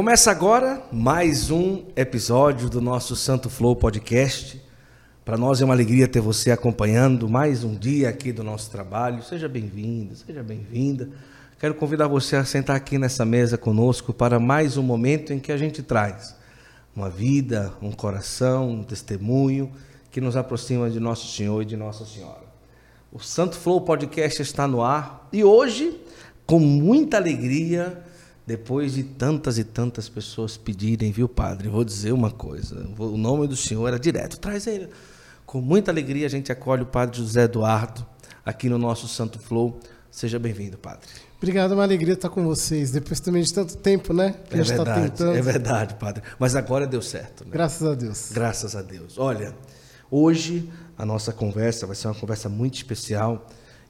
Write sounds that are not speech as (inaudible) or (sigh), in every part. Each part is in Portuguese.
Começa agora mais um episódio do nosso Santo Flow Podcast. Para nós é uma alegria ter você acompanhando mais um dia aqui do nosso trabalho. Seja bem-vindo, seja bem-vinda. Quero convidar você a sentar aqui nessa mesa conosco para mais um momento em que a gente traz uma vida, um coração, um testemunho que nos aproxima de Nosso Senhor e de Nossa Senhora. O Santo Flow Podcast está no ar e hoje, com muita alegria, depois de tantas e tantas pessoas pedirem, viu, padre? Vou dizer uma coisa: o nome do senhor era direto, traz ele. Com muita alegria a gente acolhe o padre José Eduardo aqui no nosso Santo Flow. Seja bem-vindo, padre. Obrigado, é uma alegria estar com vocês. Depois também de tanto tempo, né? Que é a gente tá verdade, tá tentando. É verdade, padre. Mas agora deu certo. Né? Graças a Deus. Graças a Deus. Olha, hoje a nossa conversa vai ser uma conversa muito especial.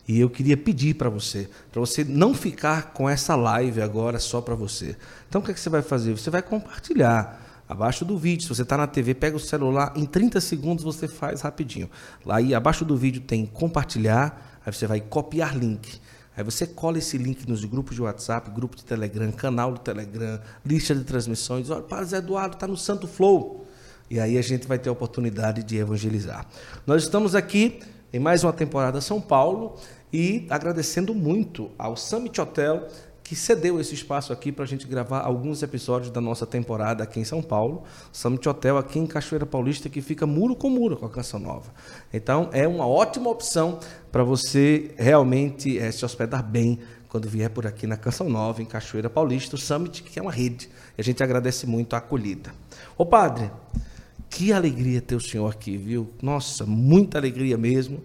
E eu queria pedir para você, para você não ficar com essa live agora só para você. Então o que, é que você vai fazer? Você vai compartilhar abaixo do vídeo. Se você está na TV, pega o celular, em 30 segundos você faz rapidinho. Lá aí abaixo do vídeo tem compartilhar, aí você vai copiar link. Aí você cola esse link nos grupos de WhatsApp, grupo de Telegram, canal do Telegram, lista de transmissões. Olha, Padre Zé Eduardo está no Santo Flow. E aí a gente vai ter a oportunidade de evangelizar. Nós estamos aqui em mais uma temporada São Paulo e agradecendo muito ao Summit Hotel que cedeu esse espaço aqui para a gente gravar alguns episódios da nossa temporada aqui em São Paulo. Summit Hotel aqui em Cachoeira Paulista, que fica muro com muro com a Canção Nova. Então, é uma ótima opção para você realmente é, se hospedar bem quando vier por aqui na Canção Nova, em Cachoeira Paulista, o Summit, que é uma rede. E a gente agradece muito a acolhida. Ô padre, que alegria ter o senhor aqui, viu? Nossa, muita alegria mesmo.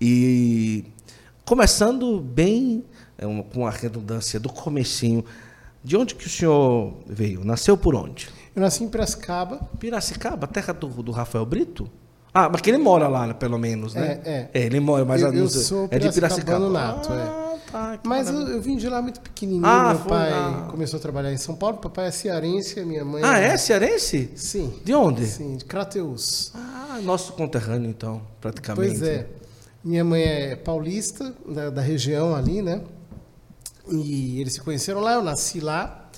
E Começando bem, é com a redundância do comecinho, de onde que o senhor veio? Nasceu por onde? Eu nasci em Piracicaba. Piracicaba, terra do, do Rafael Brito? Ah, mas que ele mora lá, pelo menos, né? É, é. é ele mora, mas eu, eu sou é de Piracicaba. nato, ah, é. Tá, mas eu, eu, vim de lá muito pequenininho. Ah, meu foi, pai ah. começou a trabalhar em São Paulo. Papai é cearense, a minha mãe. Ah, é, é cearense? Sim. De onde? Sim, de Crateus. Ah, nosso conterrâneo, então, praticamente. Pois é. Minha mãe é paulista, da, da, região ali, né? E eles se conheceram lá, eu nasci lá,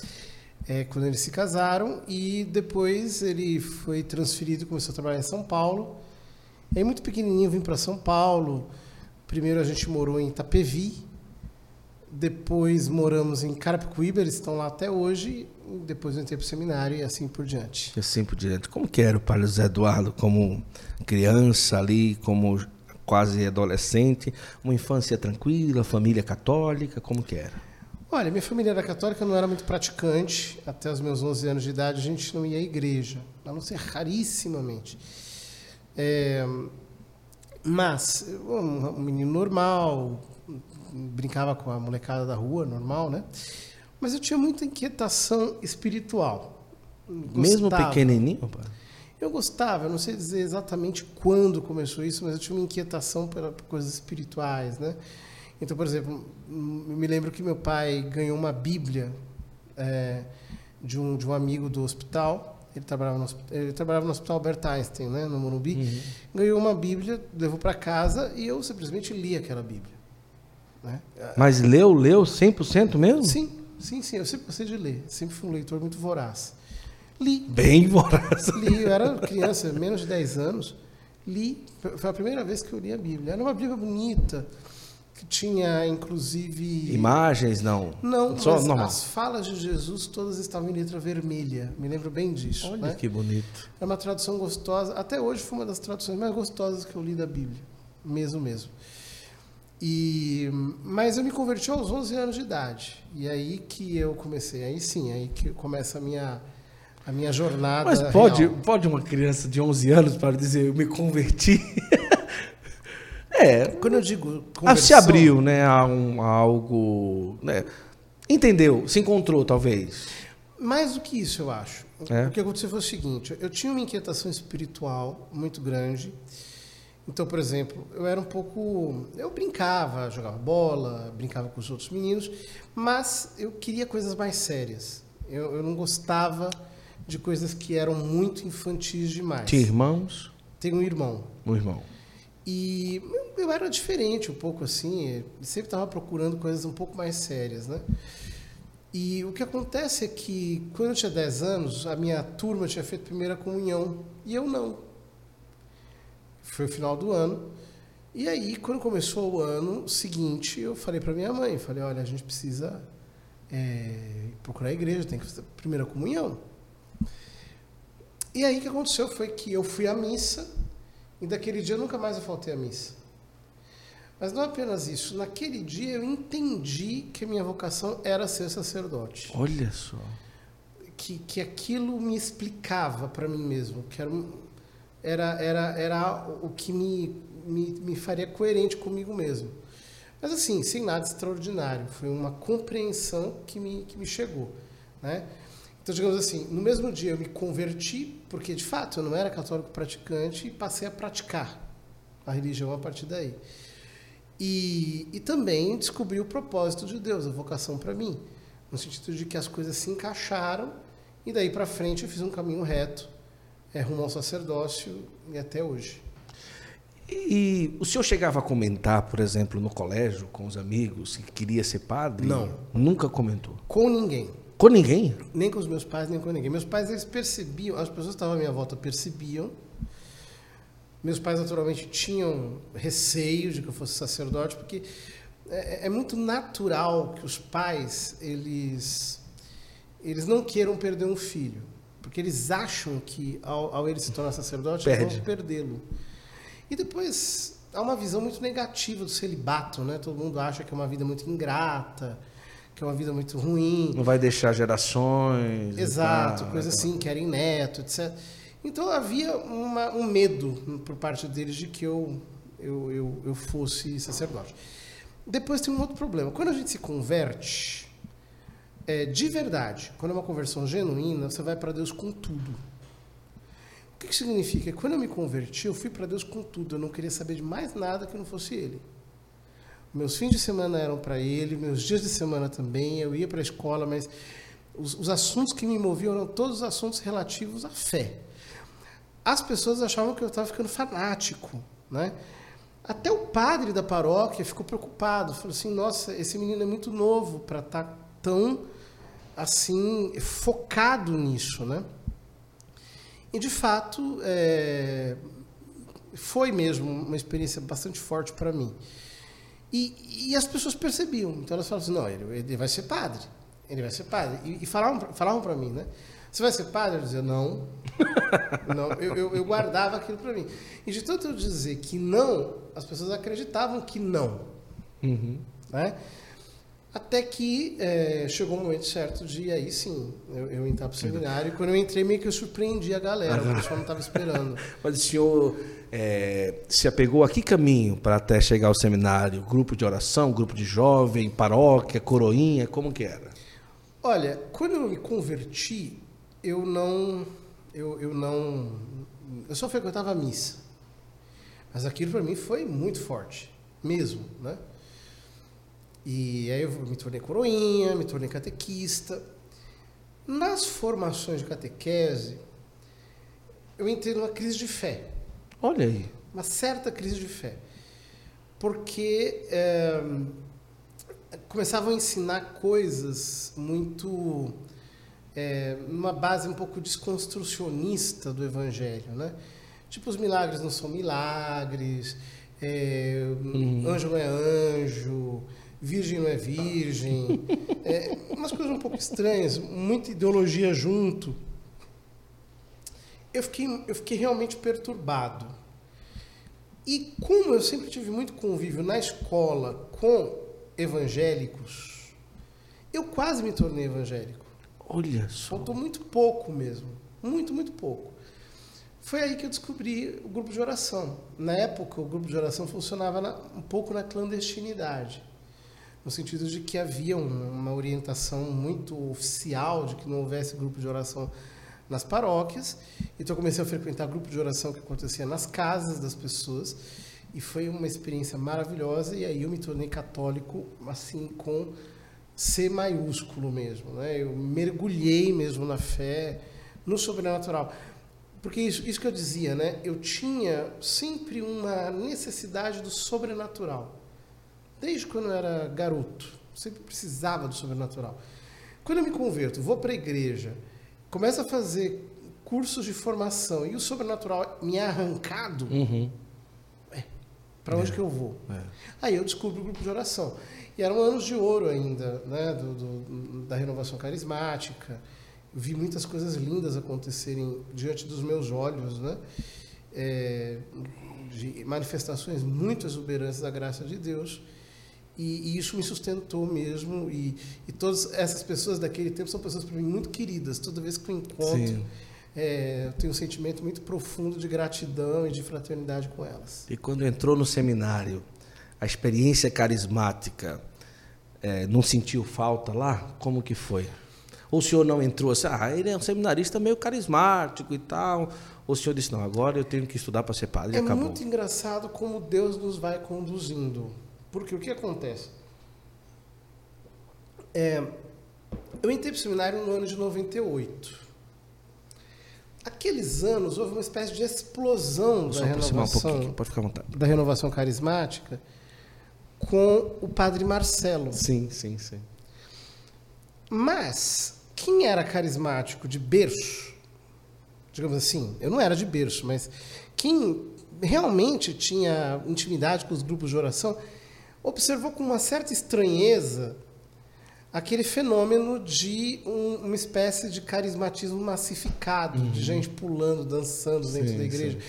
é, quando eles se casaram, e depois ele foi transferido, começou a trabalhar em São Paulo. E aí, muito pequenininho, vim para São Paulo. Primeiro a gente morou em Itapevi, depois moramos em Carapicuíba, eles estão lá até hoje. Depois eu entrei para o seminário e assim por diante. E assim por diante. Como que era o Paulo José Eduardo como criança ali, como quase adolescente, uma infância tranquila, família católica, como que era? Olha, minha família era católica, não era muito praticante. Até os meus 11 anos de idade, a gente não ia à igreja, a não ser rarissimamente. É, mas, um menino normal, brincava com a molecada da rua, normal, né? Mas eu tinha muita inquietação espiritual. Gostava. Mesmo pequenininho? Pai? Eu gostava, eu não sei dizer exatamente quando começou isso, mas eu tinha uma inquietação por coisas espirituais, né? Então, por exemplo, me lembro que meu pai ganhou uma Bíblia é, de, um, de um amigo do hospital. Ele trabalhava no, ele trabalhava no Hospital Albert Einstein, né, no Morumbi. Uhum. Ganhou uma Bíblia, levou para casa e eu simplesmente li aquela Bíblia. Né? Mas leu, leu 100% mesmo? Sim, sim, sim. Eu sempre gostei de ler. Sempre fui um leitor muito voraz. Li. Bem voraz. Li, eu era criança, menos de 10 anos. Li, foi a primeira vez que eu li a Bíblia. Era uma Bíblia bonita, que tinha inclusive. Imagens, não? Não, Só mas normal. as falas de Jesus todas estavam em letra vermelha. Me lembro bem disso. Olha né? que bonito. É uma tradução gostosa. Até hoje foi uma das traduções mais gostosas que eu li da Bíblia. Mesmo, mesmo. E, mas eu me converti aos 11 anos de idade. E aí que eu comecei. Aí sim, aí que começa a minha a minha jornada. Mas pode, pode uma criança de 11 anos para dizer eu me converti? (laughs) é. Quando eu digo conversão, se abriu, né, a, um, a algo, né, entendeu, se encontrou talvez. Mais do que isso, eu acho. É? O que aconteceu foi o seguinte: eu tinha uma inquietação espiritual muito grande. Então, por exemplo, eu era um pouco. Eu brincava, jogava bola, brincava com os outros meninos, mas eu queria coisas mais sérias. Eu, eu não gostava de coisas que eram muito infantis demais. Tinha irmãos? Tenho um irmão. Um irmão. E eu era diferente um pouco assim, sempre estava procurando coisas um pouco mais sérias, né? E o que acontece é que, quando eu tinha 10 anos, a minha turma tinha feito primeira comunhão e eu não. Foi o final do ano. E aí, quando começou o ano seguinte, eu falei para minha mãe, falei, olha, a gente precisa é, procurar a igreja, tem que fazer a primeira comunhão. E aí o que aconteceu foi que eu fui à missa e daquele dia nunca mais eu faltei à missa. Mas não apenas isso, naquele dia eu entendi que a minha vocação era ser sacerdote. Olha só. Que, que aquilo me explicava para mim mesmo, que era, era, era, era o que me, me, me faria coerente comigo mesmo. Mas assim, sem nada extraordinário, foi uma compreensão que me, que me chegou. Né? Então, digamos assim, no mesmo dia eu me converti, porque de fato eu não era católico praticante e passei a praticar a religião a partir daí. E, e também descobri o propósito de Deus, a vocação para mim, no sentido de que as coisas se encaixaram e daí para frente eu fiz um caminho reto, é, rumo ao sacerdócio e até hoje. E o senhor chegava a comentar, por exemplo, no colégio com os amigos que queria ser padre? Não. Nunca comentou? Com ninguém. Com ninguém? Nem com os meus pais, nem com ninguém. Meus pais, eles percebiam, as pessoas que estavam à minha volta percebiam meus pais, naturalmente, tinham receio de que eu fosse sacerdote, porque é, é muito natural que os pais, eles, eles não queiram perder um filho. Porque eles acham que, ao, ao ele se tornar sacerdote, Perde. eles vão perdê-lo. E depois, há uma visão muito negativa do celibato, né? Todo mundo acha que é uma vida muito ingrata, que é uma vida muito ruim. Não vai deixar gerações. Exato, tal, coisa né? assim, querem neto, etc. Então havia uma, um medo por parte deles de que eu, eu, eu, eu fosse sacerdote. Depois tem um outro problema. Quando a gente se converte, é, de verdade, quando é uma conversão genuína, você vai para Deus com tudo. O que, que significa? Quando eu me converti, eu fui para Deus com tudo. Eu não queria saber de mais nada que não fosse Ele. Meus fins de semana eram para Ele, meus dias de semana também. Eu ia para a escola, mas os, os assuntos que me moviam eram todos os assuntos relativos à fé. As pessoas achavam que eu estava ficando fanático, né? Até o padre da paróquia ficou preocupado, falou assim: "Nossa, esse menino é muito novo para estar tá tão assim focado nisso, né?" E de fato é, foi mesmo uma experiência bastante forte para mim. E, e, as pessoas percebiam, então elas falavam assim: "Não, ele, ele vai ser padre, ele vai ser padre." E, e falavam, falavam para mim, né? Você vai ser padre? Eu dizia, não. (laughs) não eu, eu, eu guardava aquilo para mim. E de tanto eu dizer que não, as pessoas acreditavam que não. Uhum. Né? Até que é, chegou o um momento certo de aí sim eu, eu entrar para o seminário. E quando eu entrei, meio que eu surpreendi a galera, o pessoal não estava esperando. (laughs) Mas o senhor é, se apegou a que caminho para até chegar ao seminário? Grupo de oração, grupo de jovem, paróquia, coroinha, como que era? Olha, quando eu me converti, eu não eu, eu não eu só frequentava a missa mas aquilo para mim foi muito forte mesmo né e aí eu me tornei coroinha me tornei catequista nas formações de catequese eu entrei numa crise de fé olha aí uma certa crise de fé porque é, começavam a ensinar coisas muito é, numa base um pouco desconstrucionista do evangelho, né? Tipo, os milagres não são milagres, é, uhum. anjo não é anjo, virgem não é virgem, é, umas coisas um pouco estranhas, muita ideologia junto. Eu fiquei, eu fiquei realmente perturbado. E como eu sempre tive muito convívio na escola com evangélicos, eu quase me tornei evangélico. Olha só. Faltou muito pouco mesmo. Muito, muito pouco. Foi aí que eu descobri o grupo de oração. Na época, o grupo de oração funcionava na, um pouco na clandestinidade. No sentido de que havia uma orientação muito oficial de que não houvesse grupo de oração nas paróquias. Então, eu comecei a frequentar grupo de oração que acontecia nas casas das pessoas. E foi uma experiência maravilhosa. E aí eu me tornei católico, assim, com C maiúsculo mesmo, né? Eu mergulhei mesmo na fé, no sobrenatural. Porque isso, isso que eu dizia, né? Eu tinha sempre uma necessidade do sobrenatural. Desde quando eu era garoto, sempre precisava do sobrenatural. Quando eu me converto, vou para a igreja, começo a fazer cursos de formação e o sobrenatural me é arrancado, Uhum. para onde que eu vou? É. Aí eu descubro o grupo de oração. E eram anos de ouro ainda, né, do, do- da renovação carismática. Eu vi muitas coisas lindas acontecerem diante dos meus olhos, né? É, de manifestações muito exuberantes da graça de Deus. E, e isso me sustentou mesmo. E, e todas essas pessoas daquele tempo são pessoas para mim muito queridas. Toda vez que eu encontro, é, eu tenho um sentimento muito profundo de gratidão e de fraternidade com elas. E quando entrou no seminário, a experiência carismática, é, não sentiu falta lá? Como que foi? Ou o senhor não entrou assim, ah, ele é um seminarista meio carismático e tal. Ou o senhor disse, não, agora eu tenho que estudar para ser padre É acabou. muito engraçado como Deus nos vai conduzindo. Porque o que acontece? É, eu entrei para o seminário no ano de 98. Aqueles anos houve uma espécie de explosão Só da aproximar um renovação, pode ficar à vontade. da renovação carismática com o padre Marcelo. Sim, sim, sim. Mas quem era carismático de berço, digamos assim, eu não era de berço, mas quem realmente tinha intimidade com os grupos de oração, observou com uma certa estranheza aquele fenômeno de um- uma espécie de carismatismo massificado, de gente pulando, dançando dentro Sim, da igreja. sim.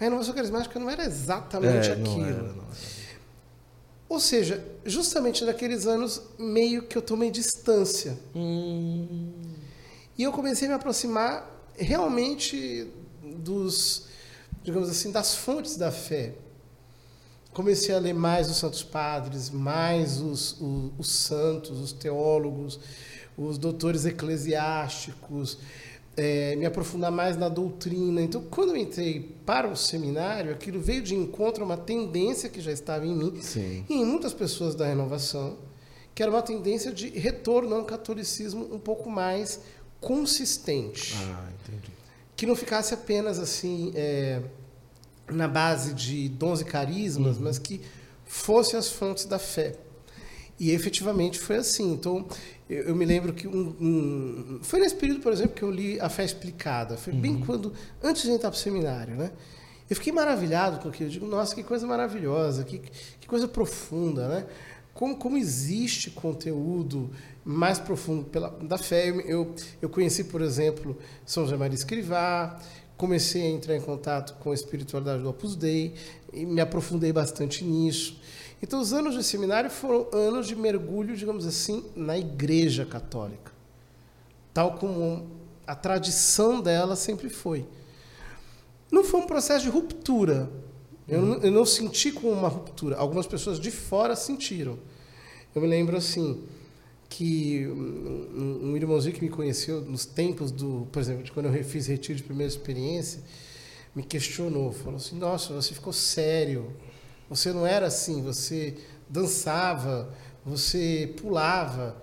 A renovação carismática não era exatamente É, não aquilo. era, não era. Ou seja, justamente naqueles anos, meio que eu tomei distância. Hum, E eu comecei a me aproximar realmente dos, digamos assim, das fontes da fé. Comecei a ler mais os santos padres, mais os, os, os santos, os teólogos, os doutores eclesiásticos, eh, me aprofundar mais na doutrina. Então, quando eu entrei para o seminário, aquilo veio de encontro a uma tendência que já estava em mim sim. e em muitas pessoas da renovação, que era uma tendência de retorno a um catolicismo um pouco mais consistente, Ah, entendi. que não ficasse apenas assim é, na base de dons e carismas, mas que fosse as fontes da fé. E efetivamente foi assim. Então, eu, eu me lembro que um, um- foi nesse período, por exemplo, que eu li A Fé Explicada. Foi bem quando antes de entrar para o seminário, né? Eu fiquei maravilhado com aquilo. Eu digo, nossa, que coisa maravilhosa, que, que coisa profunda, né? Como, como existe conteúdo mais profundo pela, da fé. Eu, eu, eu conheci, por exemplo, São José Maria Escrivá, comecei a entrar em contato com a espiritualidade do Opus Dei e me aprofundei bastante nisso. Então, os anos de seminário foram anos de mergulho, digamos assim, na Igreja Católica, tal como a tradição dela sempre foi. Não foi um processo de ruptura. Eu, não, eu não senti como uma ruptura. Algumas pessoas de fora sentiram. Eu me lembro assim que um, um irmãozinho que me conheceu nos tempos do, por exemplo, de quando eu fiz retiro de primeira experiência, me questionou, falou assim: "Nossa, você ficou sério. Você não era assim, você dançava, você pulava".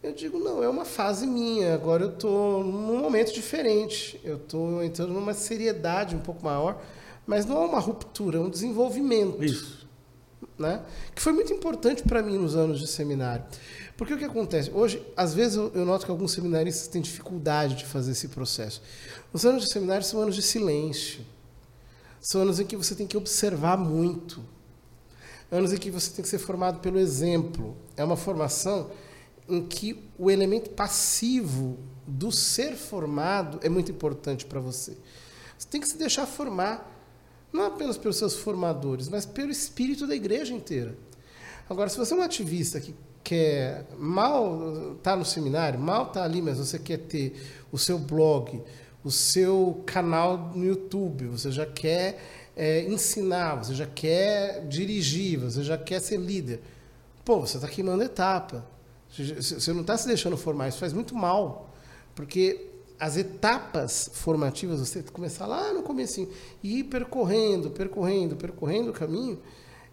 Eu digo: "Não, é uma fase minha. Agora eu estou num momento diferente. Eu estou entrando numa seriedade um pouco maior, mas não é uma ruptura, é um desenvolvimento" Isso. né? Que foi muito importante para mim nos anos de seminário. Porque o que acontece? Hoje, às vezes, eu, noto que alguns seminaristas têm dificuldade de fazer esse processo. Os anos de seminário são anos de silêncio. São anos em que você tem que observar muito. Anos em que você tem que ser formado pelo exemplo. É uma formação em que o elemento passivo do ser formado é muito importante para você. Você tem que se deixar formar não apenas pelos seus formadores, mas pelo espírito da igreja inteira. Agora, se você é um ativista que quer mal tá no seminário, mal tá ali, mas você quer ter o seu blog, o seu canal no YouTube, você já quer é, ensinar, você já quer dirigir, você já quer ser líder. Pô, você está queimando etapa. Você não está se deixando formar, isso faz muito mal. Porque as etapas formativas, você começar lá no comecinho e ir percorrendo, percorrendo, percorrendo o caminho,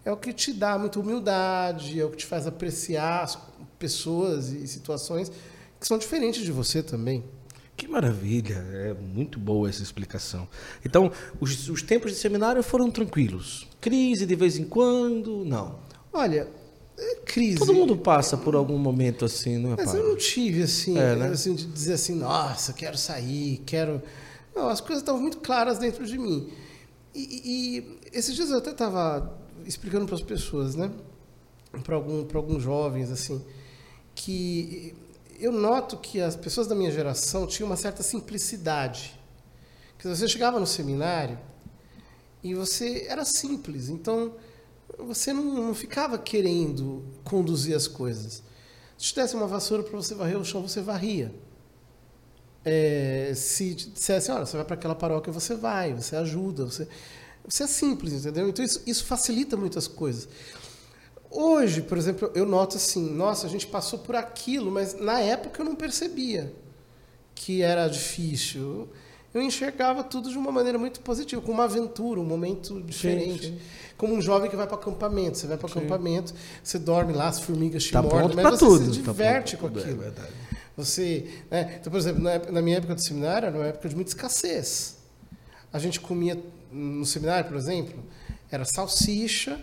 é o que te dá muita humildade, é o que te faz apreciar as pessoas e situações que são diferentes de você também. Que maravilha, é muito boa essa explicação. Então, os, os tempos de seminário foram tranquilos. Crise de vez em quando, não. Olha, é crise. Todo mundo passa por algum momento assim, não é, Mas eu não tive, assim, É, né? assim, de dizer assim, nossa, quero sair, quero... Não, as coisas estavam muito claras dentro de mim. E, e- e esses dias eu até estava explicando para as pessoas, né? Para algum, alguns jovens, assim, que eu noto que as pessoas da minha geração tinham uma certa simplicidade. Que você chegava no seminário e você era simples, então você não, não ficava querendo conduzir as coisas. Se te desse uma vassoura para você varrer o chão, você varria. É, se dissesse, olha, você vai para aquela paróquia, você vai, você ajuda, você, você é simples, entendeu? Então isso, isso facilita muitas coisas. Hoje, por exemplo, eu noto assim, nossa, a gente passou por aquilo, mas na época eu não percebia que era difícil. Eu enxergava tudo de uma maneira muito positiva, como uma aventura, um momento diferente. sim. Como um jovem que vai para acampamento. Você vai para acampamento, você dorme lá, as formigas te Tá mordem, mas você tudo. se tá diverte pronto com tudo, aquilo. É. Você, né? Então, por exemplo, na, minha época do seminário, era uma época de muita escassez. A gente comia no seminário, por exemplo, era salsicha,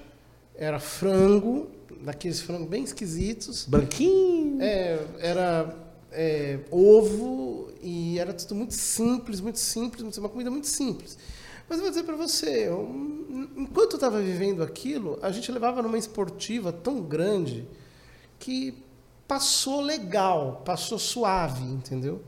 era frango, daqueles frangos bem esquisitos, Branquinho. é, era é, ovo e era tudo muito simples, muito simples, muito- uma comida muito simples. Mas eu vou dizer para você, eu- enquanto eu estava vivendo aquilo, a gente levava numa esportiva tão grande que passou legal, passou suave, entendeu?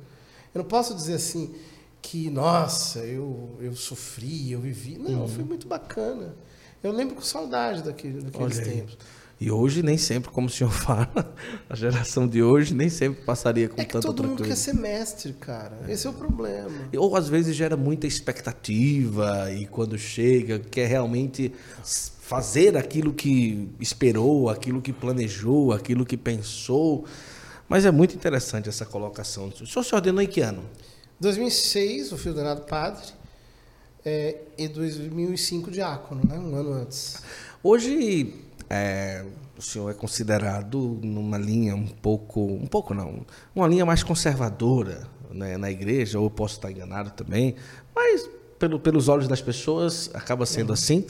Eu não posso dizer assim que, nossa, eu, eu sofri, eu vivi. Não, foi muito bacana. Eu lembro com saudade daquele, daqueles Olha aí. tempos. E hoje nem sempre, como o senhor (laughs) fala, a geração de hoje nem sempre passaria com É que tanta todo mundo quer ser mestre, cara. Esse é o problema. Ou às vezes gera muita expectativa e quando chega quer realmente fazer aquilo que esperou, aquilo que planejou, aquilo que pensou. Mas é muito interessante essa colocação. O senhor se ordenou em que ano? 2006, eu fui ordenado padre. É, e 2005, diácono, né? Um ano antes. Hoje é, o senhor é considerado numa linha um pouco, um pouco não, uma linha mais conservadora né, na igreja, ou eu posso estar enganado também, mas pelo, pelos olhos das pessoas acaba sendo assim.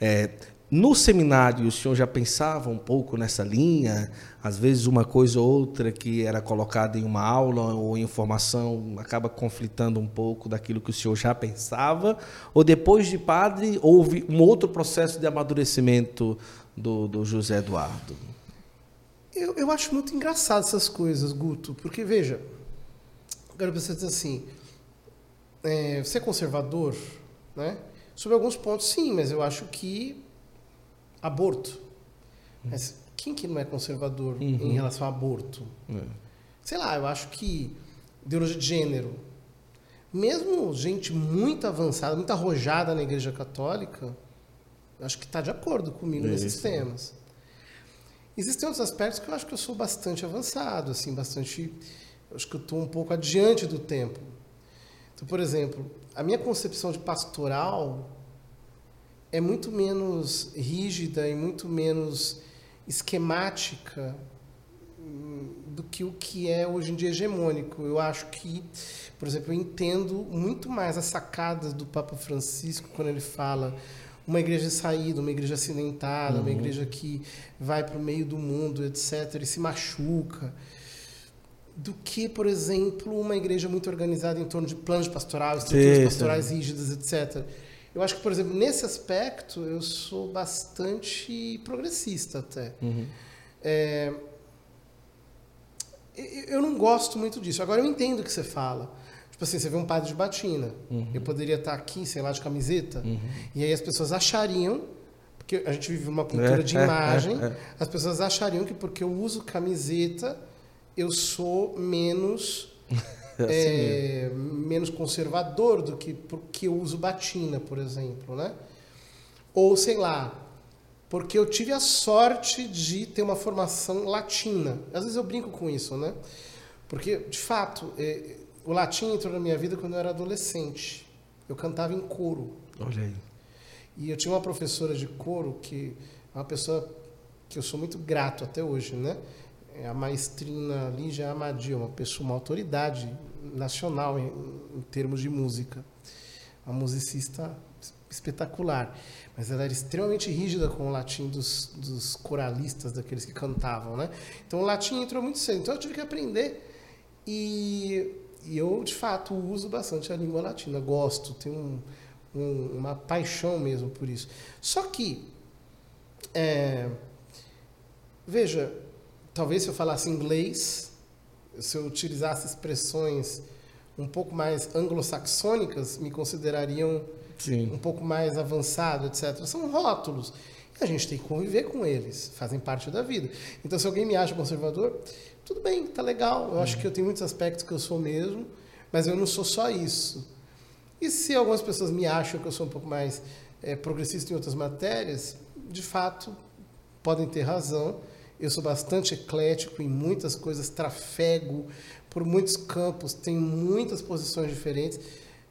É, no seminário, o senhor já pensava um pouco nessa linha? Às vezes, uma coisa ou outra que era colocada em uma aula ou em formação acaba conflitando um pouco daquilo que o senhor já pensava? Ou depois de padre, houve um outro processo de amadurecimento do, do José Eduardo? Eu, eu acho muito engraçado essas coisas, Guto, porque veja, agora você diz assim, é conservador, né? Sobre alguns pontos, sim, mas eu acho que aborto. Mas quem que não é conservador em relação ao aborto? Sei lá, eu acho que ideologia de gênero, mesmo gente muito avançada, muito arrojada na Igreja Católica, acho que está de acordo comigo nesses Isso. temas. Existem outros aspectos que eu acho que eu sou bastante avançado, assim, bastante. Eu acho que eu estou um pouco adiante do tempo. Então, por exemplo, a minha concepção de pastoral é muito menos rígida e muito menos esquemática hum, do que o que é hoje em dia hegemônico. Eu acho que, por exemplo, eu entendo muito mais as sacadas do Papa Francisco quando ele fala uma igreja saída, uma igreja acidentada, uma igreja que vai para o meio do mundo, etc., e se machuca, do que, por exemplo, uma igreja muito organizada em torno de planos de pastoral, estruturas Sim, pastorais rígidas, etc. Eu acho que, por exemplo, nesse aspecto, eu sou bastante progressista até. É, eu- não gosto muito disso. Agora, eu entendo o que você fala. Tipo assim, você vê um padre de batina. Eu poderia estar aqui, sei lá, de camiseta. E aí as pessoas achariam, porque a gente vive uma cultura É, de é, imagem, é, é. as pessoas achariam que porque eu uso camiseta, eu sou menos É assim é, menos conservador do que porque eu uso batina, por exemplo, né? Ou sei lá, porque eu tive a sorte de ter uma formação latina. Às vezes eu brinco com isso, né? Porque, de fato, é, o latim entrou na minha vida quando eu era adolescente. Eu cantava em coro. Olha aí. E eu tinha uma professora de coro que é uma pessoa que eu sou muito grato até hoje, né? É a maestrina Lígia Amadio, uma pessoa, uma autoridade nacional em, em termos de música. Uma musicista espetacular. Mas ela era extremamente rígida com o latim dos, dos coralistas, daqueles que cantavam, né? Então o latim entrou muito cedo. Então eu tive que aprender. E, e eu, de fato, uso bastante a língua latina. Gosto, tenho um, um, uma paixão mesmo por isso. Só que, é, veja, talvez se eu falasse inglês, se eu utilizasse expressões um pouco mais anglo-saxônicas, me considerariam Sim. um pouco mais avançado, etc. São rótulos. E a gente tem que conviver com eles, fazem parte da vida. Então, se alguém me acha conservador, tudo bem, tá legal. Eu acho que eu tenho muitos aspectos que eu sou mesmo, mas eu não sou só isso. E se algumas pessoas me acham que eu sou um pouco mais é, progressista em outras matérias, de fato, podem ter razão. Eu sou bastante eclético em muitas coisas, trafego por muitos campos, tenho muitas posições diferentes.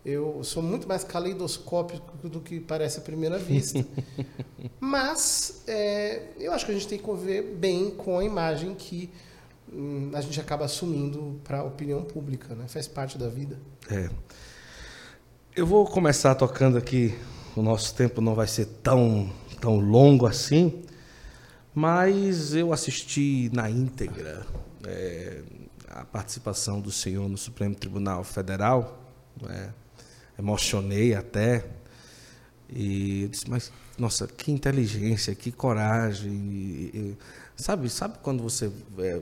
Eu sou muito mais caleidoscópico do que parece à primeira vista. (laughs) Mas é, eu acho que a gente tem que conviver bem com a imagem que hum, a gente acaba assumindo para a opinião pública, né? Faz parte da vida. É. Eu vou começar tocando aqui. O nosso tempo não vai ser tão, tão longo assim, mas eu assisti na íntegra é, a participação do senhor no Supremo Tribunal Federal. É, emocionei até. E disse, mas, nossa, que inteligência, que coragem. E, e, sabe, sabe quando você é,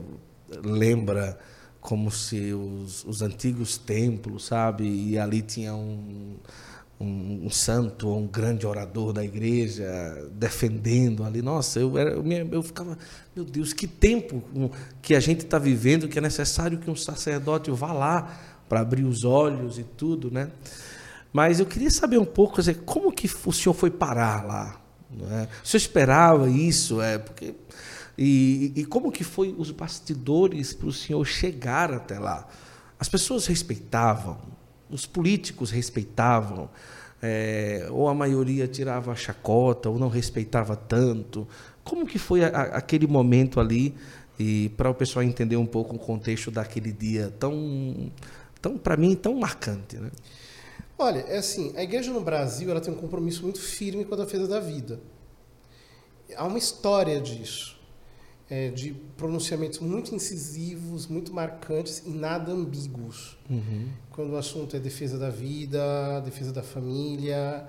lembra como se os, os antigos templos, sabe? E ali tinha um, um, um, santo ou um grande orador da igreja defendendo ali. Nossa, eu, era, eu, eu ficava, meu Deus, que tempo que a gente está vivendo que é necessário que um sacerdote vá lá para abrir os olhos e tudo, né? Mas eu queria saber um pouco, dizer, como que o senhor foi parar lá? É? O senhor esperava isso? É, porque, e, e como que foi os bastidores para o senhor chegar até lá? As pessoas respeitavam, os políticos respeitavam, é, ou a maioria tirava a chacota, ou não respeitava tanto. Como que foi a, a, aquele momento ali, e para o pessoal entender um pouco o contexto daquele dia tão, tão para mim, tão marcante, né? Olha, é assim, a igreja no Brasil ela tem um compromisso muito firme com a defesa da vida. Há uma história disso, é, de pronunciamentos muito incisivos, muito marcantes e nada ambíguos. Uhum. Quando o assunto é defesa da vida, defesa da família,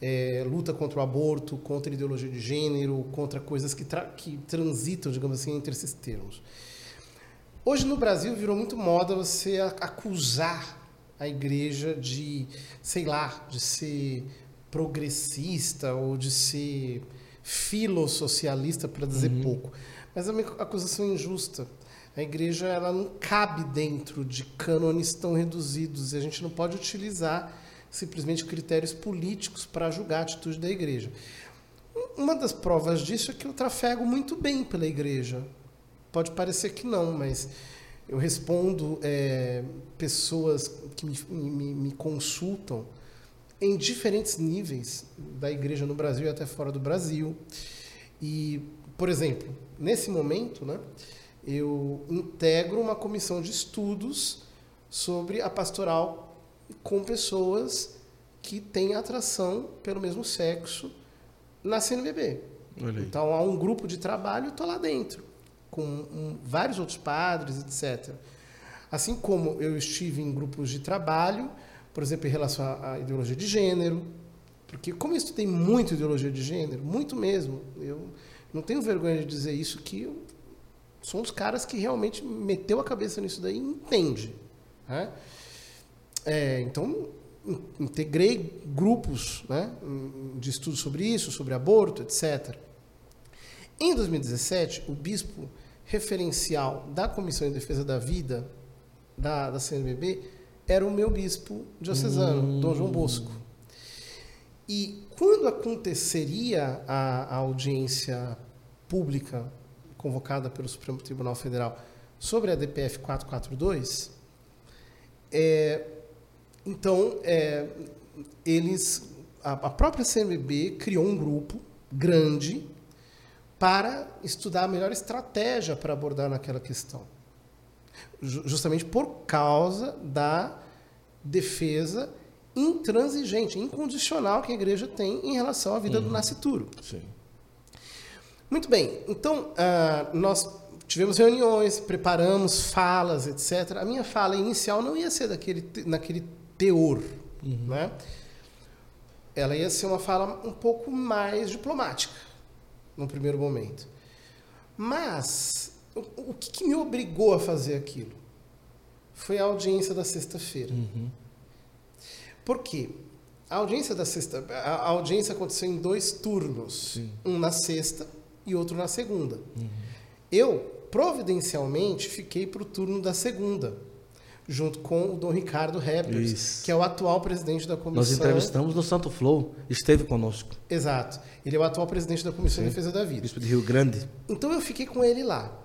é, luta contra o aborto, contra a ideologia de gênero, contra coisas que, tra que transitam, digamos assim, entre esses termos. Hoje no Brasil virou muito moda você acusar a igreja de, sei lá, de ser progressista ou de ser filossocialista, para dizer uhum. pouco. Mas é uma acusação injusta. A igreja ela não cabe dentro de cânones tão reduzidos e a gente não pode utilizar simplesmente critérios políticos para julgar a atitude da igreja. Uma das provas disso é que eu trafego muito bem pela igreja. Pode parecer que não, mas eu respondo é, pessoas que me, me, me, consultam em diferentes níveis da igreja no Brasil e até fora do Brasil. E, por exemplo, nesse momento, né, eu integro uma comissão de estudos sobre a pastoral com pessoas que têm atração pelo mesmo sexo na CNBB. Então há um grupo de trabalho, estou lá dentro com um, vários outros padres, etc. Assim como eu estive em grupos de trabalho, por exemplo, em relação à ideologia de gênero, porque como eu estudei muito ideologia de gênero, muito mesmo, eu não tenho vergonha de dizer isso, que um dos caras que realmente meteu a cabeça nisso daí e entende. Né? É, então, integrei grupos né, de estudo sobre isso, sobre aborto, etc. Em 2017, o bispo referencial da Comissão de Defesa da Vida da, da CNBB era o meu bispo diocesano, hum. Dom João Bosco. E quando aconteceria a, a audiência pública convocada pelo Supremo Tribunal Federal sobre a DPF 442, é, então é, eles, a, a própria CNBB criou um grupo grande para estudar a melhor estratégia para abordar naquela questão. Justamente por causa da defesa intransigente, incondicional que a igreja tem em relação à vida do nascituro. Sim. Muito bem, então ah, nós tivemos reuniões, preparamos falas, etc. A minha fala inicial não ia ser daquele, naquele teor, né? Ela ia ser uma fala um pouco mais diplomática, no primeiro momento. Mas o, o que, que me obrigou a fazer aquilo? Foi a audiência da sexta-feira. Por quê? A audiência da sexta, a audiência aconteceu em dois turnos, um na sexta e outro na segunda. Eu providencialmente fiquei para o turno da segunda, junto com o Dom Ricardo Isso. que é o atual presidente da comissão. Nós entrevistamos no Santo Flow, esteve conosco, Exato. Ele é o atual presidente da comissão de defesa da vida. bispo de Rio Grande. Então eu fiquei com ele lá.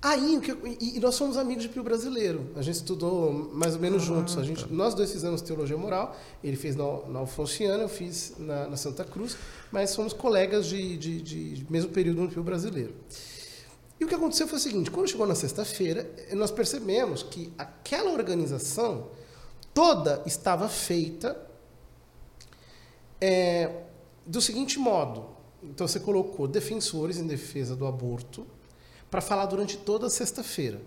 Aí, e, nós somos amigos de Pio Brasileiro. A gente estudou mais ou menos juntos. A gente, nós dois fizemos teologia moral. Ele fez na, na Alfonsiana, eu fiz na, na Santa Cruz. Mas somos colegas de, de, de mesmo período no Pio Brasileiro. E o que aconteceu foi o seguinte: quando chegou na sexta-feira, nós percebemos que aquela organização toda estava feita é, do seguinte modo. Então você colocou defensores em defesa do aborto para falar durante toda a sexta-feira.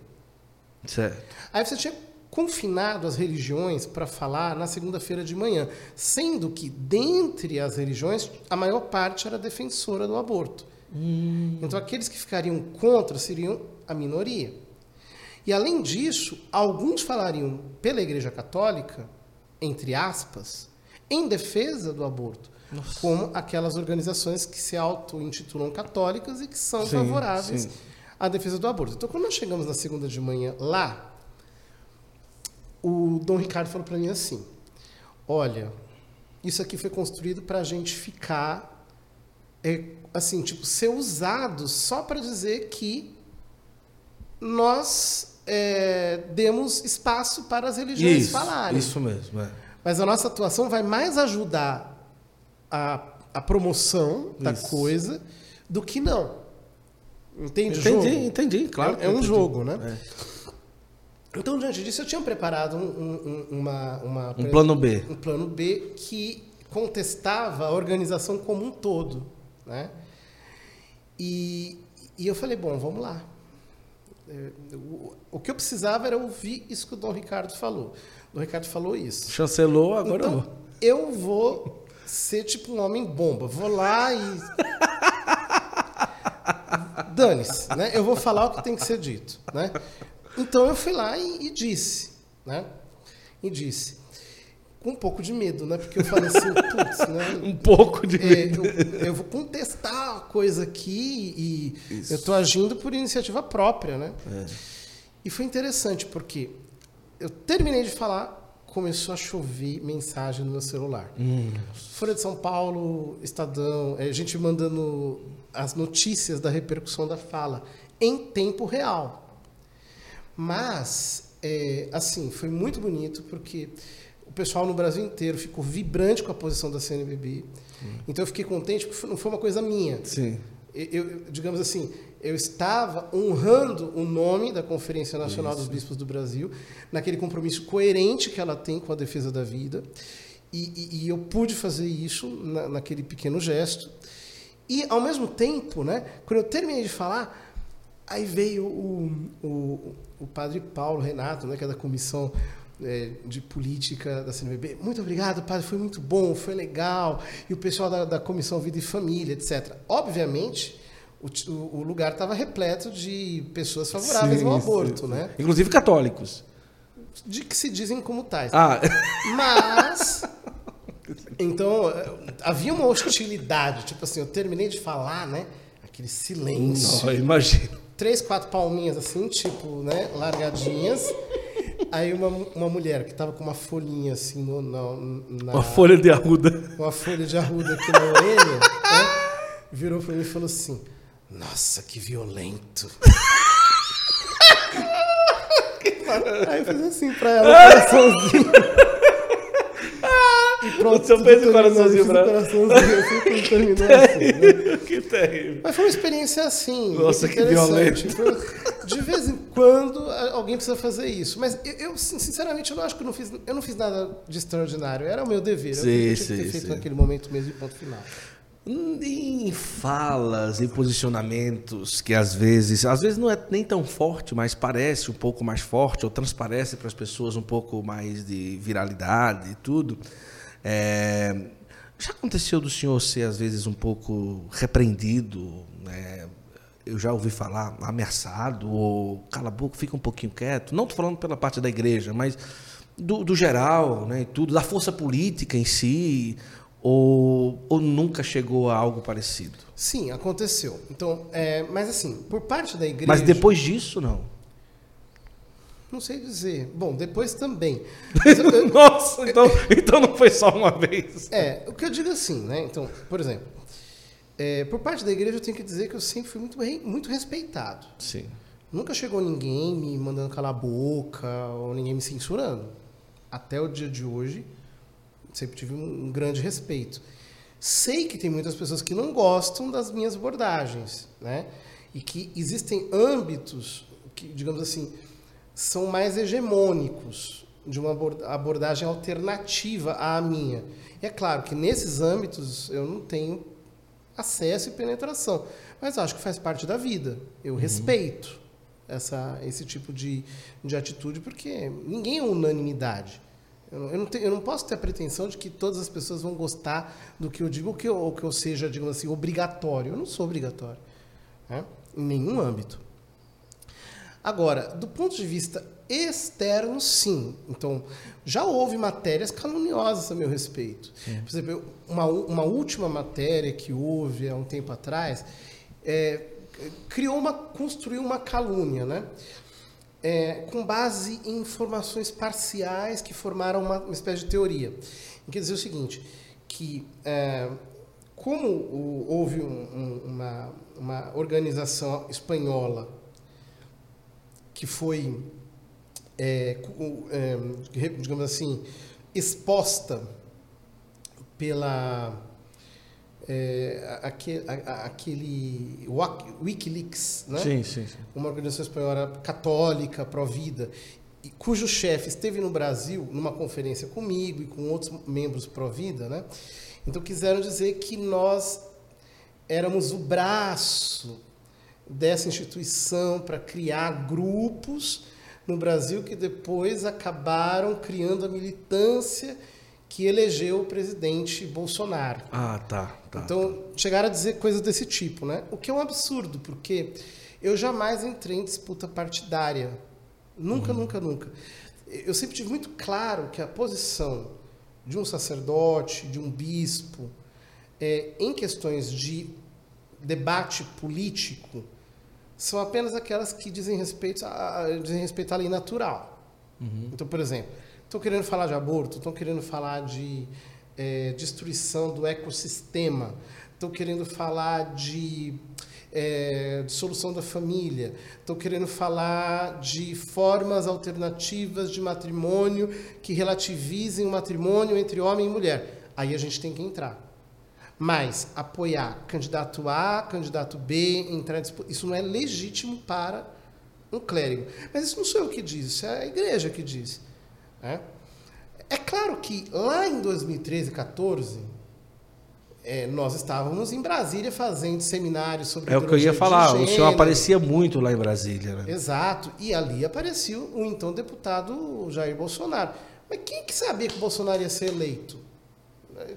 Certo. Aí você tinha confinado as religiões para falar na segunda-feira de manhã, sendo que dentre as religiões a maior parte era defensora do aborto. Então aqueles que ficariam contra seriam a minoria. E além disso, alguns falariam pela Igreja Católica, entre aspas, em defesa do aborto, como aquelas organizações que se auto-intitulam católicas e que são Sim, favoráveis sim. À defesa do aborto. Então, quando nós chegamos na segunda de manhã lá, o Dom Ricardo falou para mim assim: Olha, isso aqui foi construído para a gente ficar, é, assim, tipo, ser usado só para dizer que nós é, demos espaço para as religiões Isso, falarem. isso mesmo. É. Mas a nossa atuação vai mais ajudar a, a promoção da Isso. coisa do que não. Entende Entendi, jogo? entendi, claro. É, é eu um entendi. jogo, né? É. Então, diante disso, eu tinha preparado um, um- um- uma, uma- Um plano B. um plano B que contestava a organização como um todo, né? E, e eu falei, bom, vamos lá. É, O, o que eu precisava era ouvir isso que o Dom Ricardo falou. O Dom Ricardo falou isso. Chancelou, agora eu então, vou. eu vou ser tipo um homem bomba. Vou lá e. Dane-se, né? Eu vou falar o que tem que ser dito, né? Então eu fui lá e, e disse, né? E disse. Com um pouco de medo, né? Porque eu falei assim, putz, né? (laughs) Um pouco de. É, eu, eu vou contestar a coisa aqui e Isso. eu estou agindo por iniciativa própria, né? É. E foi interessante porque eu terminei de falar, começou a chover mensagem no meu celular. Hum, Folha de São Paulo, Estadão, é, gente mandando as notícias da repercussão da fala em tempo real. Mas, é, assim, foi muito bonito porque o pessoal no Brasil inteiro ficou vibrante com a posição da CNBB. Então eu fiquei contente porque não foi uma coisa minha. sim. Eu, eu- digamos assim, eu estava honrando o nome da Conferência Nacional dos Bispos do Brasil, naquele compromisso coerente que ela tem com a defesa da vida, e, e- e eu pude fazer isso na- naquele pequeno gesto. E, ao mesmo tempo, né, quando eu terminei de falar, aí veio o, o, o padre Paulo Renato, né, que é da comissão é, de política da CNBB. Muito obrigado, padre, foi muito bom, foi legal. E o pessoal da, da comissão Vida e Família, etc. Obviamente, o, o- lugar estava repleto de pessoas favoráveis Sim, ao aborto, sim. né? Inclusive católicos. De que se dizem como tais. Ah, Mas. (laughs) Então, havia uma hostilidade. Tipo assim, eu terminei de falar, né? Aquele silêncio. não, imagino. Três, quatro palminhas assim, tipo, né? Largadinhas. Aí uma, uma mulher que tava com uma folhinha assim no, na, na- Uma folha de arruda. uma folha de arruda aqui na orelha, né? Virou pra mim e falou assim: Nossa, que violento. (laughs) Aí eu fiz assim pra ela, coraçãozinho. (laughs) E pronto. Você fez o coraçãozinho pra- o coraçãozinho assim, (laughs) terminou assim, né? que terrível. Mas foi uma experiência assim. Nossa, que. Foi- De vez em quando alguém precisa fazer isso. Mas eu, eu, sinceramente, eu não acho que eu não fiz, eu não fiz nada de extraordinário. Era o meu dever. Que eu Sim, tinha que ter sim, feito sim. naquele momento mesmo e ponto final. Em falas, em posicionamentos que às vezes, às vezes não é nem tão forte, mas parece um pouco mais forte ou transparece para as pessoas um pouco mais de viralidade e tudo. É, já aconteceu do senhor ser às vezes um pouco repreendido, né? Eu já ouvi falar ameaçado ou cala a boca, fica um pouquinho quieto. Não estou falando pela parte da igreja, mas do, do geral, né? E tudo da força política em si. Ou, ou nunca chegou a algo parecido? Sim, aconteceu. Então, é, mas assim, por parte da igreja. Mas depois disso, não. Não sei dizer. Bom, depois também. (laughs) Eu- Nossa, então, então não foi só uma vez. É, o que eu digo assim, né? Então, por exemplo, é, por parte da igreja eu tenho que dizer que eu sempre fui muito, muito respeitado. Sim. Nunca chegou ninguém me mandando calar a boca ou ninguém me censurando. Até o dia de hoje, sempre tive um, grande respeito. Sei que tem muitas pessoas que não gostam das minhas abordagens, né? E que existem âmbitos que, digamos assim, são mais hegemônicos de uma abor- abordagem alternativa à minha. E é claro que nesses âmbitos eu não tenho acesso e penetração, mas acho que faz parte da vida. Eu respeito essa, esse tipo de, de atitude porque ninguém é unanimidade. Eu não, eu, não tenho- eu não posso ter a pretensão de que todas as pessoas vão gostar do que eu digo ou que eu, ou que eu seja, digamos assim, obrigatório. Eu não sou obrigatório, né? em nenhum âmbito. Agora, do ponto de vista externo, sim. Então, já houve matérias caluniosas a meu respeito. Por exemplo, uma, uma última matéria que houve há um tempo atrás é, criou uma, construiu uma calúnia, né? É, com base em informações parciais que formaram uma, uma espécie de teoria. Quer dizer o seguinte, que é, como o- houve um- um- uma, uma organização espanhola que foi, é, é, digamos assim, exposta pela é, aquele Wak- Wikileaks, né? Sim, sim, sim. uma organização espanhola católica, pró-vida, cujo chefe esteve no Brasil numa conferência comigo e com outros membros pró-vida, né? Então quiseram dizer que nós éramos o braço dessa instituição para criar grupos no Brasil que depois acabaram criando a militância que elegeu o presidente Bolsonaro. Ah, tá. tá. Então, chegaram a dizer coisas desse tipo, né? O que é um absurdo, porque eu jamais entrei em disputa partidária. Nunca, nunca, nunca. Eu sempre tive muito claro que a posição de um sacerdote, de um bispo, é, em questões de debate político, são apenas aquelas que dizem respeito a, dizem respeito à lei natural. Então, por exemplo, estão querendo falar de aborto, estão querendo falar de eh, destruição do ecossistema, estão querendo falar de eh, dissolução da família, estão querendo falar de formas alternativas de matrimônio que relativizem o matrimônio entre homem e mulher. Aí a gente tem que entrar. Mas apoiar candidato A, candidato B, entrar isso não é legítimo para um clérigo. Mas isso não sou eu que diz, isso é a igreja que diz. Né? É claro que lá em 2013, 14, é, nós estávamos em Brasília fazendo seminários sobre É o que eu ia falar. O senhor aparecia muito lá em Brasília, né? Exato. E ali apareceu o então deputado Jair Bolsonaro. Mas quem que sabia que o Bolsonaro ia ser eleito?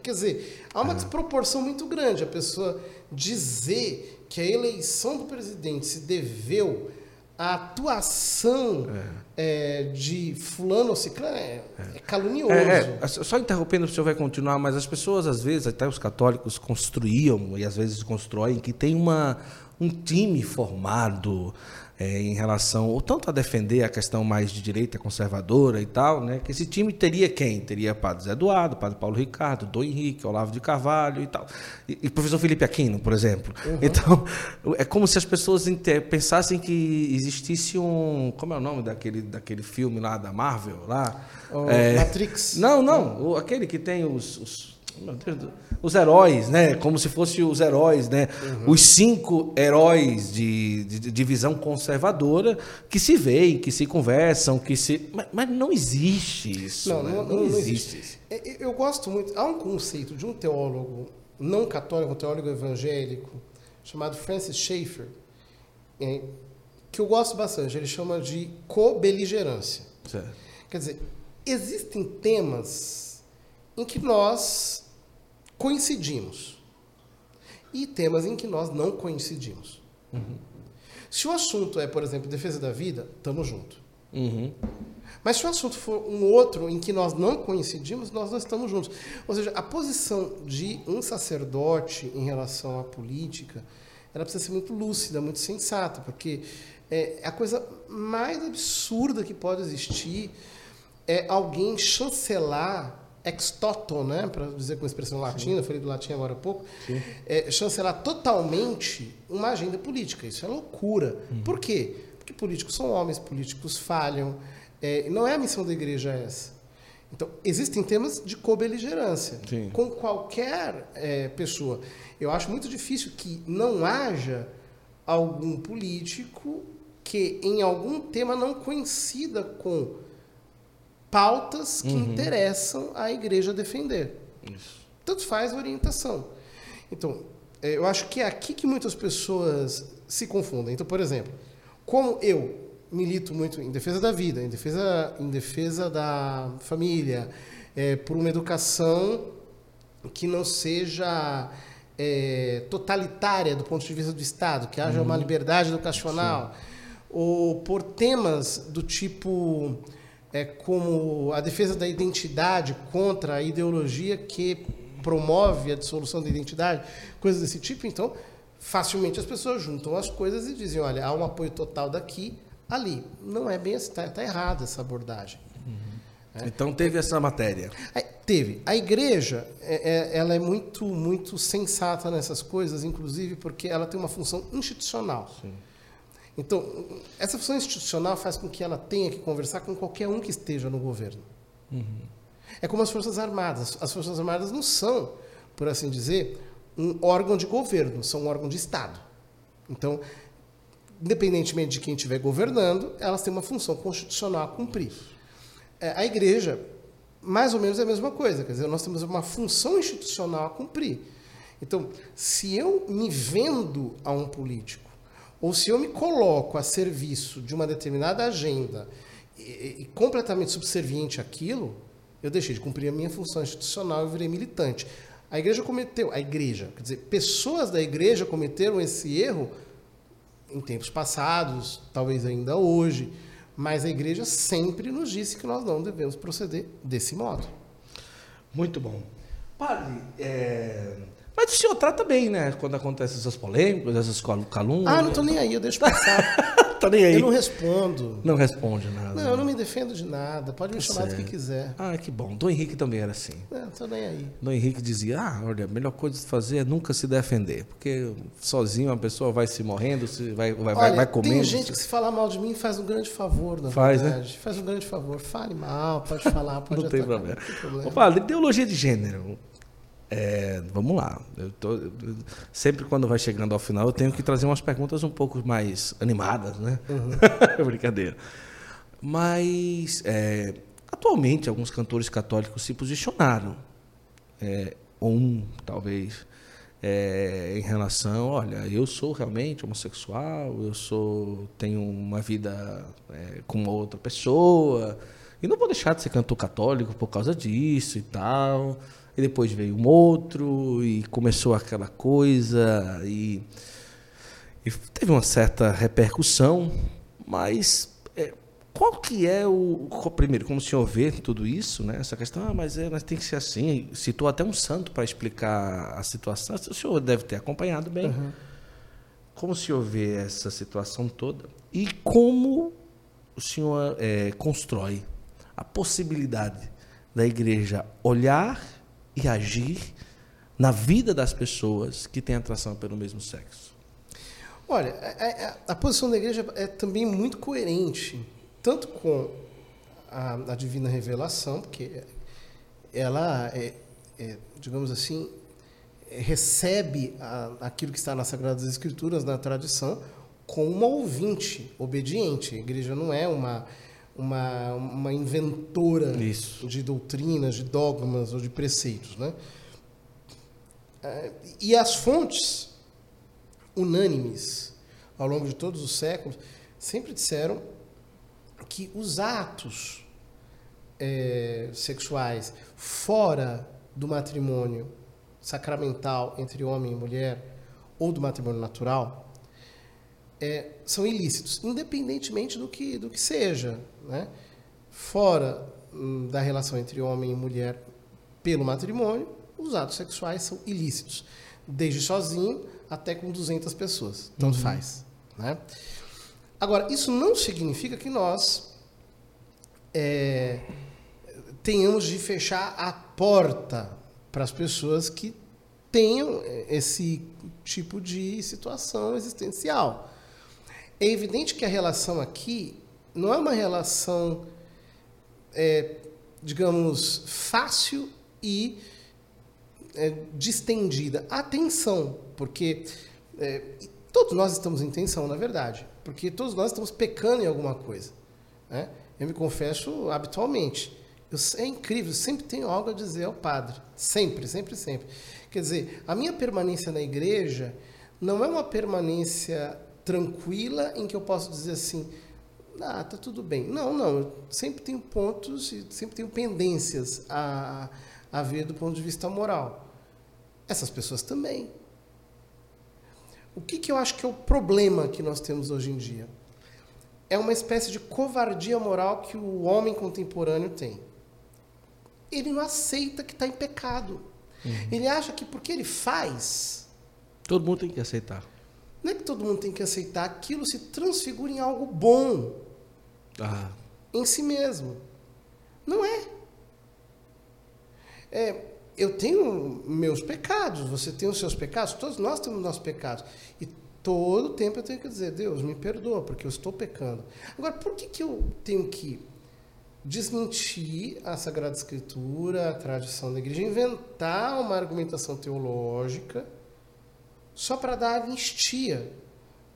Quer dizer, há uma desproporção muito grande. A pessoa dizer que a eleição do presidente se deveu à atuação é, de fulano ou ciclano é, é calunioso. É, é, só interrompendo, o senhor vai continuar, mas as pessoas, às vezes, até os católicos construíam, e às vezes constroem, que tem uma, um time formado é, em relação, ou tanto a defender a questão mais de direita conservadora e tal, né? Que esse time teria quem? Teria Padre Zé Eduardo, Padre Paulo Ricardo, Dom Henrique, Olavo de Carvalho e tal. E, e professor Felipe Aquino, por exemplo. Uhum. Então, (laughs) é como se as pessoas pensassem que existisse um. Como é o nome daquele, daquele filme lá da Marvel? Lá? é, Matrix. Não, não. Aquele que tem os, os os heróis, né? Como se fossem os heróis, né? Uhum. Os cinco heróis de, de, de, visão conservadora que se veem, que se conversam, que se. Mas, mas não existe isso. Não, né? não, não, não, existe. existe. É, eu gosto muito. Há um conceito de um teólogo não católico, um teólogo evangélico, chamado Francis Schaeffer, é, que eu gosto bastante. Ele chama de co-beligerância. Quer dizer, existem temas em que nós coincidimos. E temas em que nós não coincidimos. Uhum. Se o assunto é, por exemplo, defesa da vida, estamos juntos. Uhum. Mas se o assunto for um outro em que nós não coincidimos, nós não estamos juntos. Ou seja, a posição de um sacerdote em relação à política, ela precisa ser muito lúcida, muito sensata, porque é, a coisa mais absurda que pode existir é alguém chancelar ex toto, né, para dizer com expressão latina, eu falei do latim agora há pouco, é, chancelar totalmente uma agenda política. Isso é loucura. Uhum. Por quê? Porque políticos são homens, políticos falham. É, não é a missão da igreja essa. Então, existem temas de cobeligerância com qualquer é, pessoa. Eu acho muito difícil que não haja algum político que em algum tema não coincida com pautas que uhum. interessam à igreja defender. Isso. Tanto faz a orientação. Então, é, eu acho que é aqui que muitas pessoas se confundem. Então, por exemplo, como eu milito muito em defesa da vida, em defesa, em defesa da família, é, por uma educação que não seja é, totalitária do ponto de vista do Estado, que haja uhum. uma liberdade educacional, Sim. ou por temas do tipo é, como a defesa da identidade contra a ideologia que promove a dissolução da identidade, coisas desse tipo, então facilmente as pessoas juntam as coisas e dizem, olha, há um apoio total daqui, ali. Não é bem assim, está tá errada essa abordagem. Uhum. É. Então teve essa matéria. teve. A igreja, é, é, ela é muito, muito sensata nessas coisas, inclusive porque ela tem uma função institucional. Sim. Então, essa função institucional faz com que ela tenha que conversar com qualquer um que esteja no governo. Uhum. É como as Forças Armadas. As Forças Armadas não são, por assim dizer, um órgão de governo, são um órgão de Estado. Então, independentemente de quem estiver governando, elas têm uma função constitucional a cumprir. É, a igreja, mais ou menos, é a mesma coisa. Quer dizer, nós temos uma função institucional a cumprir. Então, se eu me vendo a um político ou se eu me coloco a serviço de uma determinada agenda e, e completamente subserviente àquilo, eu deixei de cumprir a minha função institucional e virei militante. A igreja cometeu, a igreja, quer dizer, pessoas da igreja cometeram esse erro em tempos passados, talvez ainda hoje, mas a igreja sempre nos disse que nós não devemos proceder desse modo. Muito bom. Padre, é, mas o senhor trata bem, né? Quando acontecem essas polêmicas, essas calúnias. Ah, não tô nem aí, eu deixo passar. (laughs) tá nem aí. Eu não respondo. Não responde nada. Não, eu não me defendo de nada. Pode me tá chamar certo. do que quiser. Ah, que bom. Dom Henrique também era assim. Não, tô nem aí. Dom Henrique dizia: ah, olha, a melhor coisa de fazer é nunca se defender. Porque sozinho a pessoa vai se morrendo, se vai, vai, olha, vai comendo. Tem gente que se falar mal de mim faz um grande favor, na faz, né? verdade. Né? Faz um grande favor. Fale mal, pode falar, (laughs) pode Não tem problema. Não tem problema. Ô, padre, ideologia de gênero. É, vamos lá. Eu tô, eu, sempre quando vai chegando ao final, eu tenho que trazer umas perguntas um pouco mais animadas, né? Uhum. (laughs) Brincadeira. Mas, é, atualmente, alguns cantores católicos se posicionaram. É, um, talvez, é, em relação, olha, eu sou realmente homossexual, eu sou tenho uma vida é, com uma outra pessoa, e não vou deixar de ser cantor católico por causa disso e tal. E depois veio um outro e começou aquela coisa e, e teve uma certa repercussão, mas é, qual que é o primeiro como o senhor vê tudo isso, né? Essa questão, ah, mas, é, mas tem que ser assim. Citou até um santo para explicar a situação. O senhor deve ter acompanhado bem. Uhum. como o senhor vê essa situação toda e como o senhor é, constrói a possibilidade da igreja olhar e agir na vida das pessoas que têm atração pelo mesmo sexo? Olha, a, a, é, é, a posição da igreja é também muito coerente, tanto com a, a divina revelação, porque ela é, é digamos assim, recebe aquilo que está nas Sagradas Escrituras, na tradição, como uma ouvinte obediente. A igreja não é uma, uma, uma inventora Isso. de doutrinas, de dogmas ou de preceitos. Né? É, e as fontes unânimes ao longo de todos os séculos sempre disseram que os atos é, sexuais fora do matrimônio sacramental entre homem e mulher ou do matrimônio natural é, são ilícitos, independentemente do que, do que seja. Né? Fora hum, da relação entre homem e mulher pelo matrimônio, os atos sexuais são ilícitos, desde sozinho até com 200 pessoas, tanto uhum. faz. Né? Agora, isso não significa que nós é, tenhamos de fechar a porta para as pessoas que tenham esse tipo de situação existencial. É evidente que a relação aqui não é uma relação, é, digamos, fácil e é, distendida. Atenção, porque é, todos nós estamos em tensão, na verdade, porque todos nós estamos pecando em alguma coisa. Né? Eu me confesso habitualmente. Eu, é incrível, sempre tenho algo a dizer ao padre. Sempre, sempre, sempre. Quer dizer, a minha permanência na igreja não é uma permanência tranquila em que eu posso dizer assim, ah, tá tudo bem. Não, não, eu sempre tenho pontos e sempre tenho pendências a, a ver do ponto de vista moral. Essas pessoas também. O que, que eu acho que é o problema que nós temos hoje em dia? É uma espécie de covardia moral que o homem contemporâneo tem ele não aceita que está em pecado. Uhum. Ele acha que porque ele faz. Todo mundo tem que aceitar. Não é que todo mundo tem que aceitar, aquilo se transfigura em algo bom ah. em si mesmo. Não é. é. Eu tenho meus pecados, você tem os seus pecados, todos nós temos nossos pecados. E todo tempo eu tenho que dizer, Deus, me perdoa, porque eu estou pecando. Agora, por que, que eu tenho que desmentir a Sagrada Escritura, a tradição da igreja, inventar uma argumentação teológica só para dar anistia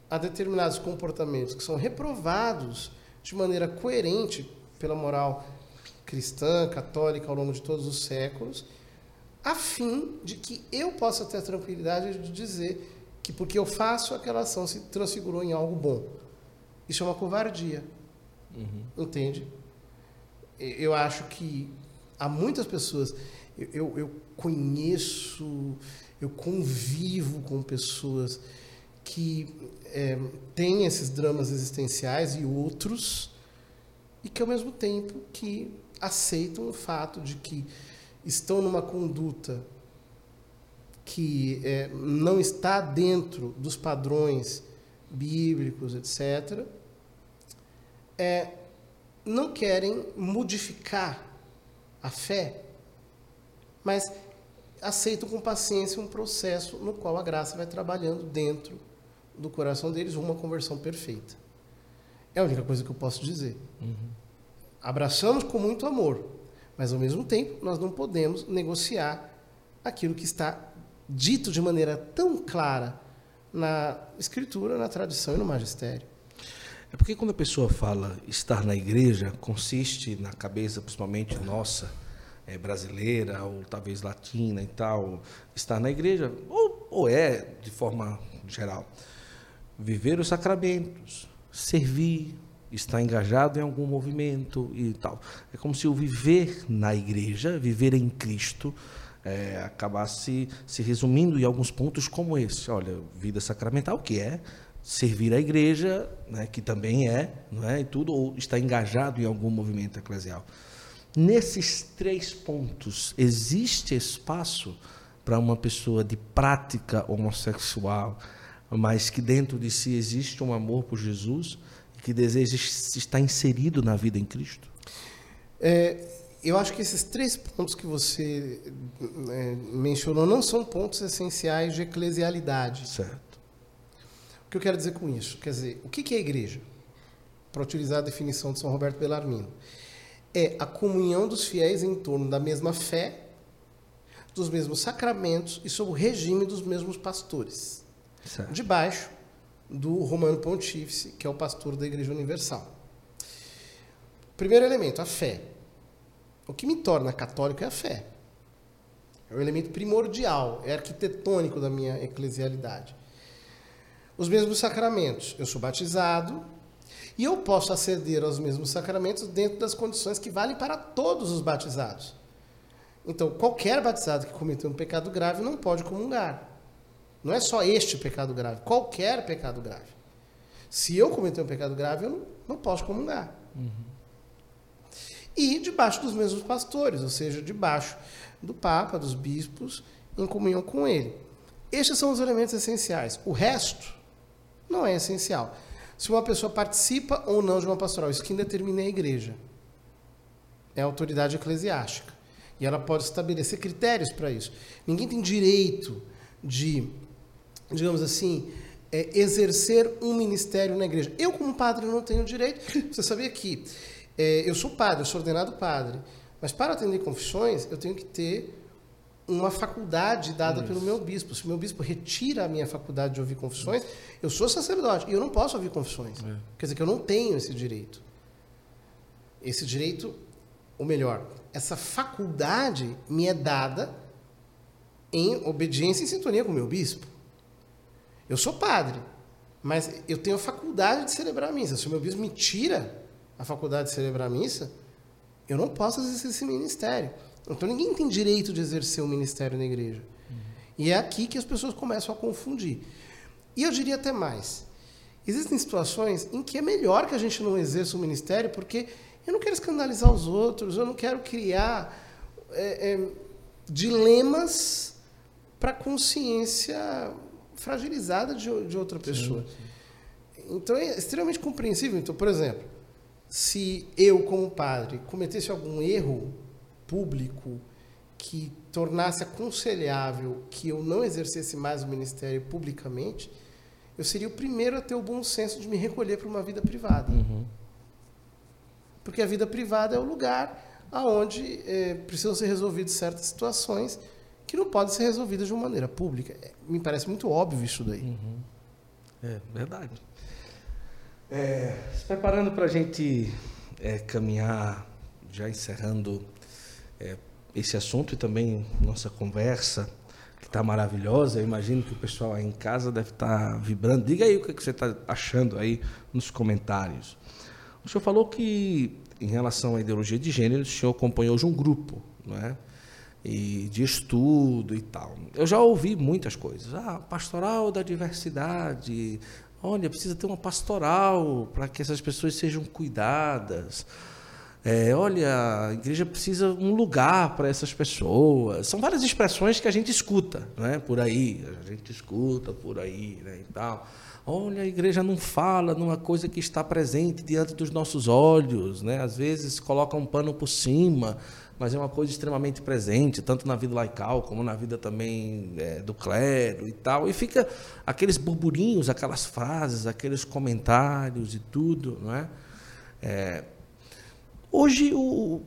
a determinados comportamentos que são reprovados de maneira coerente pela moral cristã, católica ao longo de todos os séculos, a fim de que eu possa ter a tranquilidade de dizer que porque eu faço aquela ação se transfigurou em algo bom. Isso é uma covardia. Uhum. Entende? eu acho que há muitas pessoas, eu, eu conheço, eu convivo com pessoas que é, têm esses dramas existenciais e outros, e que ao mesmo tempo que aceitam o fato de que estão numa conduta que é, não está dentro dos padrões bíblicos, etc., é, não querem modificar a fé, mas aceitam com paciência um processo no qual a graça vai trabalhando dentro do coração deles uma conversão perfeita. É a única coisa que eu posso dizer. Uhum. Abraçamos com muito amor, mas ao mesmo tempo nós não podemos negociar aquilo que está dito de maneira tão clara na Escritura, na tradição e no magistério. É porque quando a pessoa fala estar na igreja, consiste na cabeça, principalmente nossa, é, brasileira ou talvez latina e tal, estar na igreja, ou, ou é de forma geral, viver os sacramentos, servir, estar engajado em algum movimento e tal. É como se o viver na igreja, viver em Cristo, é, acabasse se resumindo em alguns pontos como esse. Olha, vida sacramental, que é servir a igreja, né, que também é, não é, e tudo, ou está engajado em algum movimento eclesial. Nesses três pontos, existe espaço para uma pessoa de prática homossexual mas que dentro de si existe um amor por Jesus e que deseja estar inserido na vida em Cristo? É, eu acho que esses três pontos que você é, mencionou não são pontos essenciais de eclesialidade. Certo. O que eu quero dizer com isso? Quer dizer, o que é a igreja? Para utilizar a definição de São Roberto Bellarmino. É a comunhão dos fiéis em torno da mesma fé, dos mesmos sacramentos e sob o regime dos mesmos pastores. certo. Debaixo do Romano Pontífice, que é o pastor da Igreja Universal. Primeiro elemento, a fé. O que me torna católico é a fé. É o elemento primordial, é arquitetônico da minha eclesialidade. Os mesmos sacramentos. Eu sou batizado e eu posso aceder aos mesmos sacramentos dentro das condições que valem para todos os batizados. Então, qualquer batizado que cometeu um pecado grave não pode comungar. Não é só este pecado grave, qualquer pecado grave. Se eu cometer um pecado grave, eu não, posso comungar. E debaixo dos mesmos pastores, ou seja, debaixo do Papa, dos bispos, em comunhão com ele. Estes são os elementos essenciais. O resto não é essencial. Se uma pessoa participa ou não de uma pastoral, isso quem determina é a igreja. É a autoridade eclesiástica. E ela pode estabelecer critérios para isso. Ninguém tem direito de, digamos assim, é, exercer um ministério na igreja. Eu, como padre, não tenho direito. (laughs) Você sabia que é, eu sou padre, eu sou ordenado padre. Mas para atender confissões, eu tenho que ter uma faculdade dada pelo meu bispo. Se o meu bispo retira a minha faculdade de ouvir confissões, eu sou sacerdote e eu não posso ouvir confissões. É. Quer dizer que eu não tenho esse direito. Esse direito, ou melhor, essa faculdade me é dada em obediência e sintonia com o meu bispo. Eu sou padre, mas eu tenho a faculdade de celebrar a missa. Se o meu bispo me tira a faculdade de celebrar a missa, eu não posso exercer esse ministério. Então ninguém tem direito de exercer o ministério na igreja. E é aqui que as pessoas começam a confundir. E eu diria até mais. Existem situações em que é melhor que a gente não exerça o ministério, porque eu não quero escandalizar os outros, eu não quero criar é, é, dilemas para a consciência fragilizada de, de outra pessoa. Então é extremamente compreensível. Então, por exemplo, se eu, como padre, cometesse algum erro público que tornasse aconselhável que eu não exercesse mais o ministério publicamente, eu seria o primeiro a ter o bom senso de me recolher para uma vida privada. Porque a vida privada é o lugar aonde é, precisam ser resolvidas certas situações que não podem ser resolvidas de uma maneira pública. É, me parece muito óbvio isso daí. É verdade. É, se preparando para a gente é, caminhar, já encerrando esse assunto e também nossa conversa, que está maravilhosa. Eu imagino que o pessoal aí em casa deve estar vibrando. Diga aí o que, que você está achando aí nos comentários. O senhor falou que, em relação à ideologia de gênero, o senhor acompanhou de um grupo, não é? E de estudo e tal. Eu já ouvi muitas coisas. Ah, pastoral da diversidade. Olha, precisa ter uma pastoral para que essas pessoas sejam cuidadas. É, olha, a igreja precisa um lugar para essas pessoas. São várias expressões que a gente escuta, né? Por aí, a gente escuta por aí, né? E tal. Olha, a igreja não fala numa coisa que está presente diante dos nossos olhos, né? Às vezes coloca um pano por cima, mas é uma coisa extremamente presente, tanto na vida laical como na vida também é, do clero e tal. E fica aqueles burburinhos, aquelas frases, aqueles comentários e tudo, não é? é Hoje, o,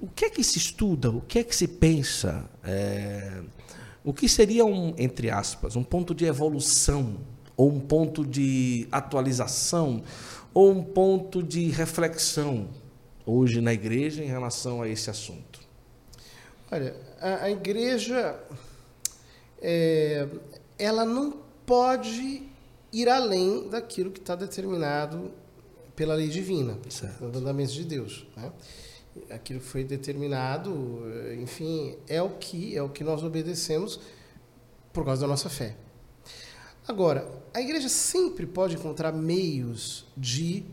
o que é que se estuda, o que é que se pensa? É, o que seria, um, entre aspas, um ponto de evolução, ou um ponto de atualização, ou um ponto de reflexão hoje na igreja em relação a esse assunto? Olha, a, a igreja, é, ela não pode ir além daquilo que está determinado pela lei divina, Certo. mandamentos de Deus. Né? Aquilo que foi determinado, enfim, é o que é o que nós obedecemos por causa da nossa fé. Agora, a igreja sempre pode encontrar meios de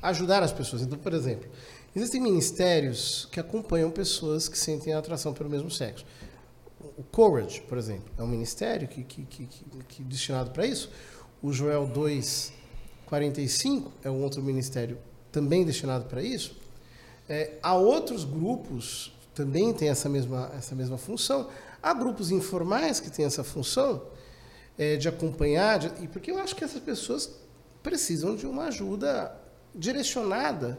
ajudar as pessoas. Então, por exemplo, existem ministérios que acompanham pessoas que sentem atração pelo mesmo sexo. O Courage, por exemplo, é um ministério que, que, que, que destinado para isso. o Joel 2:45 é um outro ministério também destinado para isso. É, há outros grupos também têm essa mesma essa mesma função. Há grupos informais que têm essa função é, de acompanhar, de, e porque eu acho que essas pessoas precisam de uma ajuda direcionada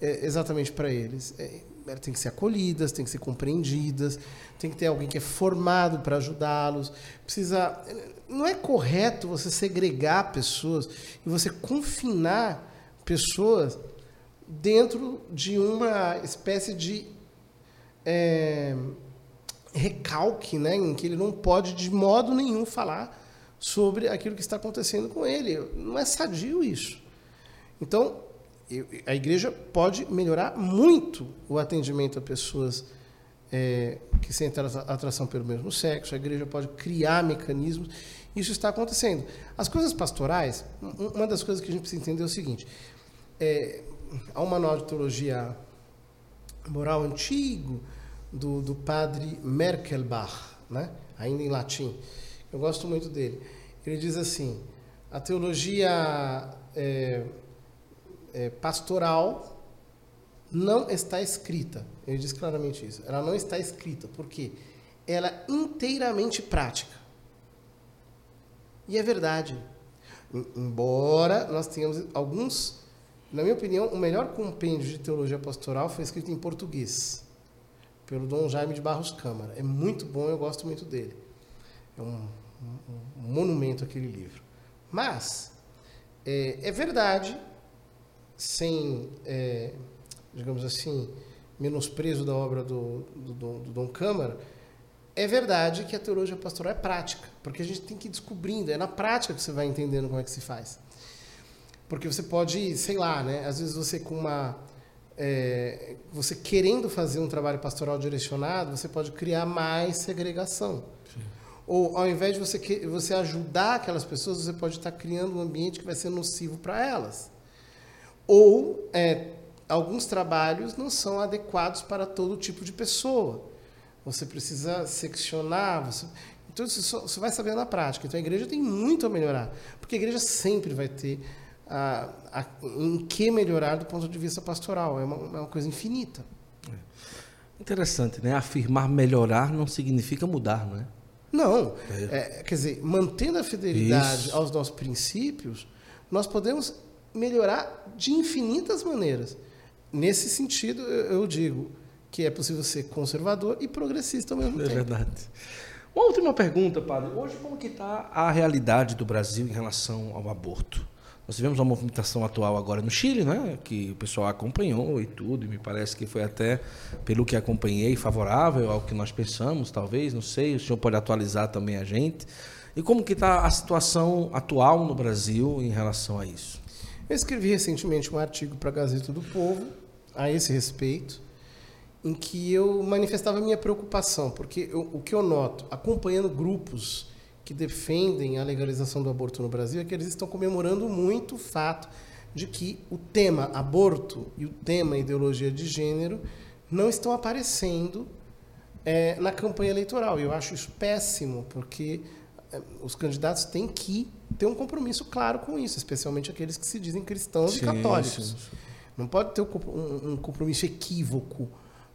é, exatamente para eles. É, tem que ser acolhidas, tem que ser compreendidas, tem que ter alguém que é formado para ajudá-los. Precisa, não é correto você segregar pessoas e você confinar pessoas dentro de uma espécie de é, recalque, né, em que ele não pode de modo nenhum falar sobre aquilo que está acontecendo com ele. Não é sadio isso. Então, a igreja pode melhorar muito o atendimento a pessoas é, que sentem atração pelo mesmo sexo, a igreja pode criar mecanismos. Isso está acontecendo. As coisas pastorais, uma das coisas que a gente precisa entender é o seguinte: é, há um manual de teologia moral antigo do, do padre Merkelbach, né? ainda em latim. Eu gosto muito dele. Ele diz assim: a teologia é, é, pastoral não está escrita. Ele diz claramente isso. Ela não está escrita. Por quê? Ela é inteiramente prática. E é verdade. Embora nós tenhamos alguns, na minha opinião, o melhor compêndio de teologia pastoral foi escrito em português, pelo Dom Jaime de Barros Câmara. É muito bom, eu gosto muito dele. É um, um, um monumento aquele livro. Mas, é, é verdade sem, é, digamos assim, menosprezo da obra do, do, do, do Dom Câmara, é verdade que a teologia pastoral é prática, porque a gente tem que ir descobrindo, é na prática que você vai entendendo como é que se faz. Porque você pode, sei lá, né, às vezes você com uma é, você querendo fazer um trabalho pastoral direcionado, você pode criar mais segregação. Sim. Ou ao invés de você, você ajudar aquelas pessoas, você pode estar criando um ambiente que vai ser nocivo para elas. Ou é, alguns trabalhos não são adequados para todo tipo de pessoa. Você precisa seccionar, você... então isso só, você vai saber na prática. Então a igreja tem muito a melhorar, porque a igreja sempre vai ter a, a, em que melhorar do ponto de vista pastoral. É uma, é uma coisa infinita. É. Interessante, né? Afirmar melhorar não significa mudar, não é? Não. É. É, quer dizer, mantendo a fidelidade Isso. aos nossos princípios, nós podemos melhorar de infinitas maneiras. Nesse sentido, eu digo que é possível ser conservador e progressista ao mesmo é tempo. É verdade. Uma última pergunta, padre. Hoje, como que está a realidade do Brasil em relação ao aborto? Nós tivemos uma movimentação atual agora no Chile, né? que o pessoal acompanhou e tudo, e me parece que foi até, pelo que acompanhei, favorável ao que nós pensamos, talvez, não sei, o senhor pode atualizar também a gente. E como que está a situação atual no Brasil em relação a isso? Eu escrevi recentemente um artigo para a Gazeta do Povo a esse respeito, em que eu manifestava minha preocupação, porque eu, o que eu noto, acompanhando grupos que defendem a legalização do aborto no Brasil, é que eles estão comemorando muito o fato de que o tema aborto e o tema ideologia de gênero não estão aparecendo é, na campanha eleitoral. E eu acho isso péssimo, porque é, os candidatos têm que ter um compromisso claro com isso, especialmente aqueles que se dizem cristãos sim, e católicos. Sim, sim. Não pode ter um, um compromisso equívoco,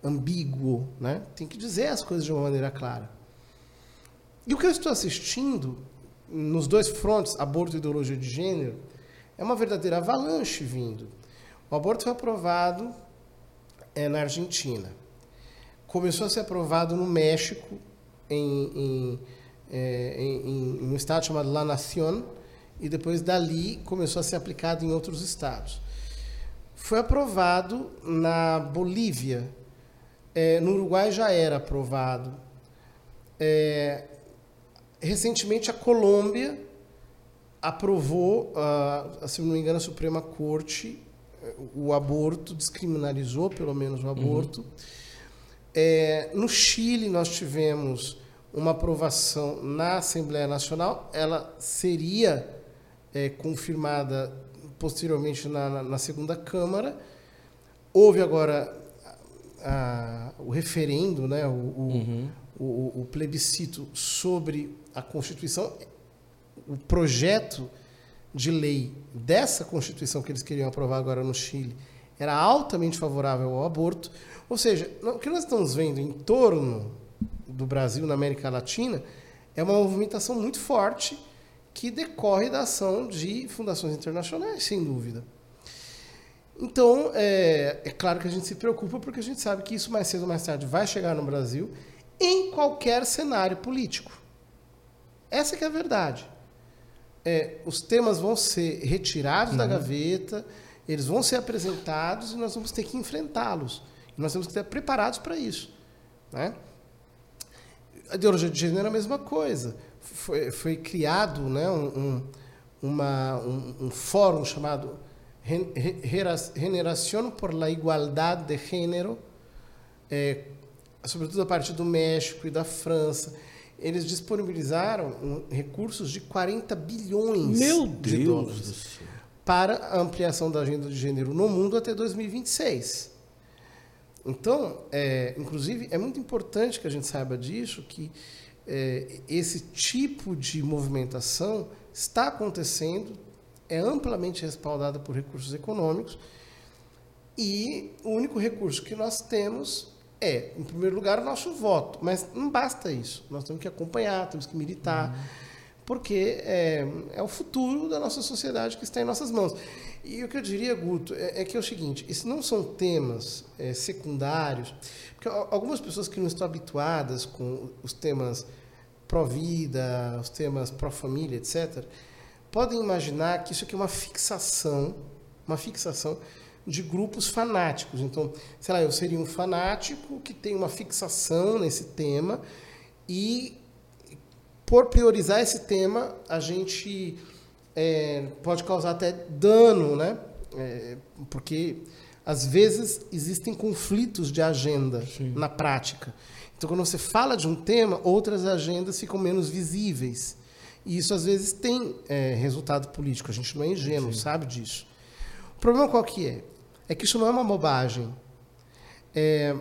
ambíguo, né? Tem que dizer as coisas de uma maneira clara. E o que eu estou assistindo nos dois frontes, aborto e ideologia de gênero, é uma verdadeira avalanche vindo. O aborto foi aprovado é, na Argentina. Começou a ser aprovado no México, em, em é, em, em, um estado chamado La Nación, e depois dali começou a ser aplicado em outros estados. Foi aprovado na Bolívia, é, no Uruguai já era aprovado. É, recentemente a Colômbia aprovou, uh, se não me engano, a Suprema Corte o aborto, descriminalizou pelo menos o aborto. Uhum. É, no Chile nós tivemos uma aprovação na Assembleia Nacional, ela seria é, confirmada posteriormente na, na, na, segunda Câmara. Houve agora a, o referendo, né, o, uhum. o, o, o, plebiscito sobre a Constituição. O projeto de lei dessa Constituição que eles queriam aprovar agora no Chile era altamente favorável ao aborto. Ou seja, o que nós estamos vendo em torno do Brasil, na América Latina, é uma movimentação muito forte que decorre da ação de fundações internacionais, sem dúvida. Então, é, é, claro que a gente se preocupa porque a gente sabe que isso mais cedo ou mais tarde vai chegar no Brasil em qualquer cenário político. Essa que é a verdade. É, os temas vão ser retirados uhum. da gaveta, eles vão ser apresentados e nós vamos ter que enfrentá-los. Nós temos que estar preparados para isso. Né? A ideologia de gênero é a mesma coisa. Foi, foi criado né, um, uma, um, um fórum chamado Generación por la Igualdad de Gênero, é, sobretudo a partir do México e da França. Eles disponibilizaram recursos de 40 bilhões Meu de Deus dólares para a ampliação da agenda de gênero no mundo até 2026. Então, é, inclusive, é muito importante que a gente saiba disso, que é, esse tipo de movimentação está acontecendo, é amplamente respaldada por recursos econômicos, e o único recurso que nós temos é, em primeiro lugar, o nosso voto. Mas não basta isso. Nós temos que acompanhar, temos que militar. Uhum porque é, é, o futuro da nossa sociedade que está em nossas mãos. E o que eu diria, Guto, é, é que é o seguinte: esses não são temas é, secundários, porque algumas pessoas que não estão habituadas com os temas pró-vida, os temas pró-família, etc., podem imaginar que isso aqui é uma fixação, uma fixação de grupos fanáticos. Então, sei lá, eu seria um fanático que tem uma fixação nesse tema e por priorizar esse tema, a gente é, pode causar até dano, né? É, porque às vezes existem conflitos de agenda Sim. na prática. Então, quando você fala de um tema, outras agendas ficam menos visíveis. E isso às vezes tem é, resultado político. A gente não é ingênuo, Sim. sabe disso. O problema qual que é? É que isso não é uma bobagem. É,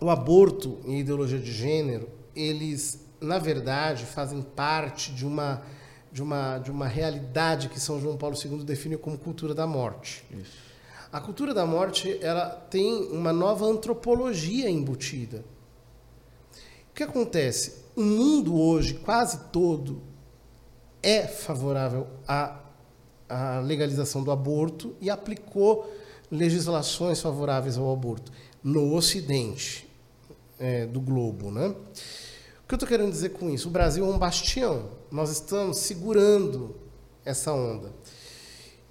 o aborto e a ideologia de gênero, eles na verdade, fazem parte de uma, de uma, de uma realidade que São João Paulo II define como cultura da morte. Isso. A cultura da morte ela tem uma nova antropologia embutida. O que acontece? O mundo hoje, quase todo, é favorável à, à legalização do aborto e aplicou legislações favoráveis ao aborto no Ocidente é, do globo, né? O que eu estou querendo dizer com isso? O Brasil é um bastião. Nós estamos segurando essa onda.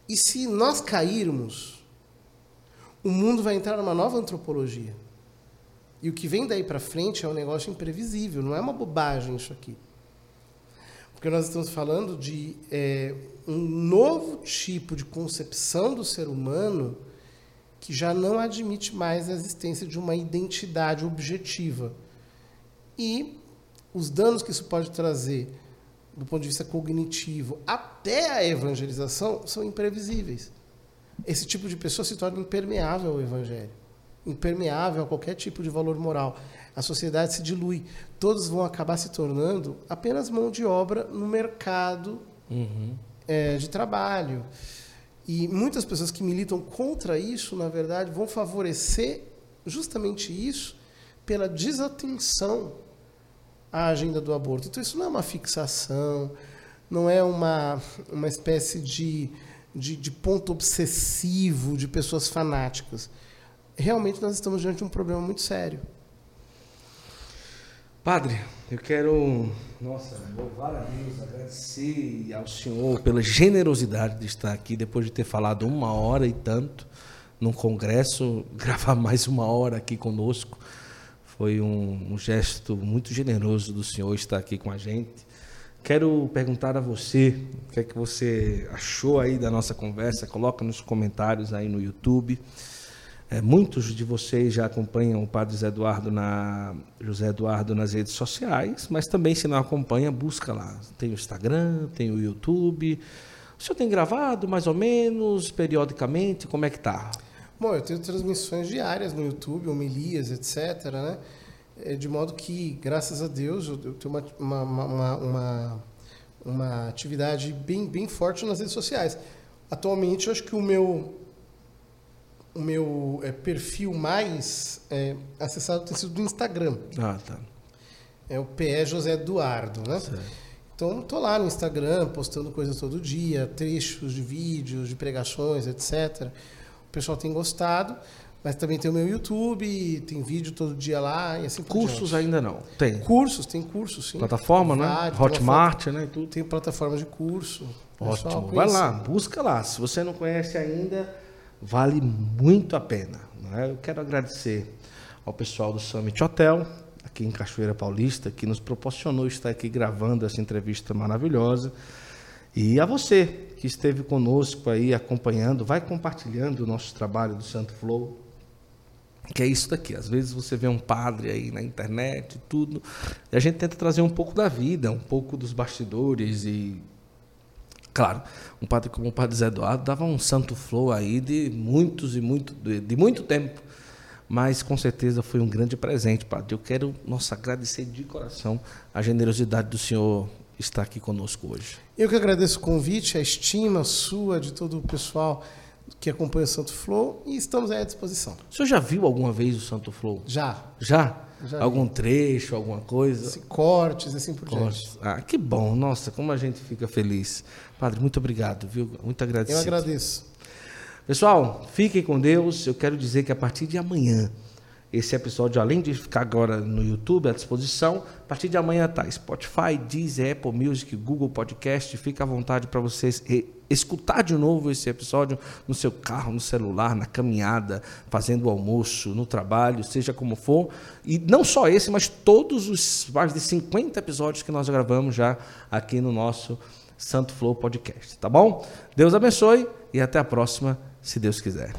E se nós cairmos, o mundo vai entrar numa nova antropologia. E o que vem daí para frente é um negócio imprevisível, não é uma bobagem isso aqui. Porque nós estamos falando de é, um novo tipo de concepção do ser humano que já não admite mais a existência de uma identidade objetiva. E os danos que isso pode trazer do ponto de vista cognitivo até a evangelização são imprevisíveis. Esse tipo de pessoa se torna impermeável ao evangelho, impermeável a qualquer tipo de valor moral. A sociedade se dilui. Todos vão acabar se tornando apenas mão de obra no mercado uhum. é, de trabalho. E muitas pessoas que militam contra isso, na verdade, vão favorecer justamente isso pela desatenção a agenda do aborto. Então, isso não é uma fixação, não é uma, uma espécie de, de, de ponto obsessivo de pessoas fanáticas. Realmente, nós estamos diante de um problema muito sério. Padre, eu quero, nossa, louvar a Deus, agradecer ao Senhor pela generosidade de estar aqui depois de ter falado uma hora e tanto num congresso, (laughs) gravar mais uma hora aqui conosco. Foi um, um gesto muito generoso do senhor estar aqui com a gente. Quero perguntar a você o que é que você achou aí da nossa conversa. Coloca nos comentários aí no YouTube. É, muitos de vocês já acompanham o Padre José Eduardo, na, José Eduardo nas redes sociais, mas também, se não acompanha, busca lá. Tem o Instagram, tem o YouTube. O senhor tem gravado mais ou menos, periodicamente? Como é que está? Bom, eu tenho transmissões diárias no YouTube, homilias, etc. Né? É, de modo que, graças a Deus, eu tenho uma, uma, uma, uma uma atividade bem, bem forte nas redes sociais. Atualmente, eu acho que o meu, o meu é, perfil mais é, acessado tem sido do Instagram. Ah, tá. É o PE José Eduardo, né? Certo. Então, tô lá no Instagram, postando coisas todo dia, trechos de vídeos, de pregações, etc. O pessoal tem gostado, mas também tem o meu YouTube, tem vídeo todo dia lá e assim por Cursos ainda não. Tem. Cursos, tem cursos, sim. Plataforma, né? Vários, uma Hotmart, né? Tudo. Tem plataforma de curso. Ótimo. Vai lá, busca lá. Se você não conhece ainda, vale muito a pena. né? Eu quero agradecer ao pessoal do Summit Hotel, aqui em Cachoeira Paulista, que nos proporcionou estar aqui gravando essa entrevista maravilhosa. E a você que esteve conosco aí acompanhando, vai compartilhando o nosso trabalho do Santo Flow. Que é isso daqui. Às vezes você vê um padre aí na internet e tudo. E a gente tenta trazer um pouco da vida, um pouco dos bastidores e Claro, um padre como o padre Zé Eduardo dava um santo flow aí de muitos e muito, de, de muito tempo. Mas com certeza foi um grande presente, padre. Eu quero, nossa, agradecer de coração a generosidade do senhor estar aqui conosco hoje. Eu que agradeço o convite, a estima sua, de todo o pessoal que acompanha o Santo Flow e estamos aí à disposição. O senhor já viu alguma vez o santo flow? Já. Já? Já Algum trecho, alguma coisa? Esse cortes, assim por diante. Ah, que bom. Nossa, como a gente fica feliz. Padre, muito obrigado, viu? Muito agradecido. Eu agradeço. Pessoal, fiquem com Deus. Eu quero dizer que a partir de amanhã, esse episódio, além de ficar agora no YouTube à disposição, a partir de amanhã tá Spotify, Deezer, Apple Music, Google Podcast. Fica à vontade para vocês escutar de novo esse episódio no seu carro, no celular, na caminhada, fazendo o almoço, no trabalho, seja como for. E não só esse, mas todos os mais de 50 episódios que nós gravamos já aqui no nosso Santo Flow Podcast, tá bom? Deus abençoe e até a próxima, se Deus quiser.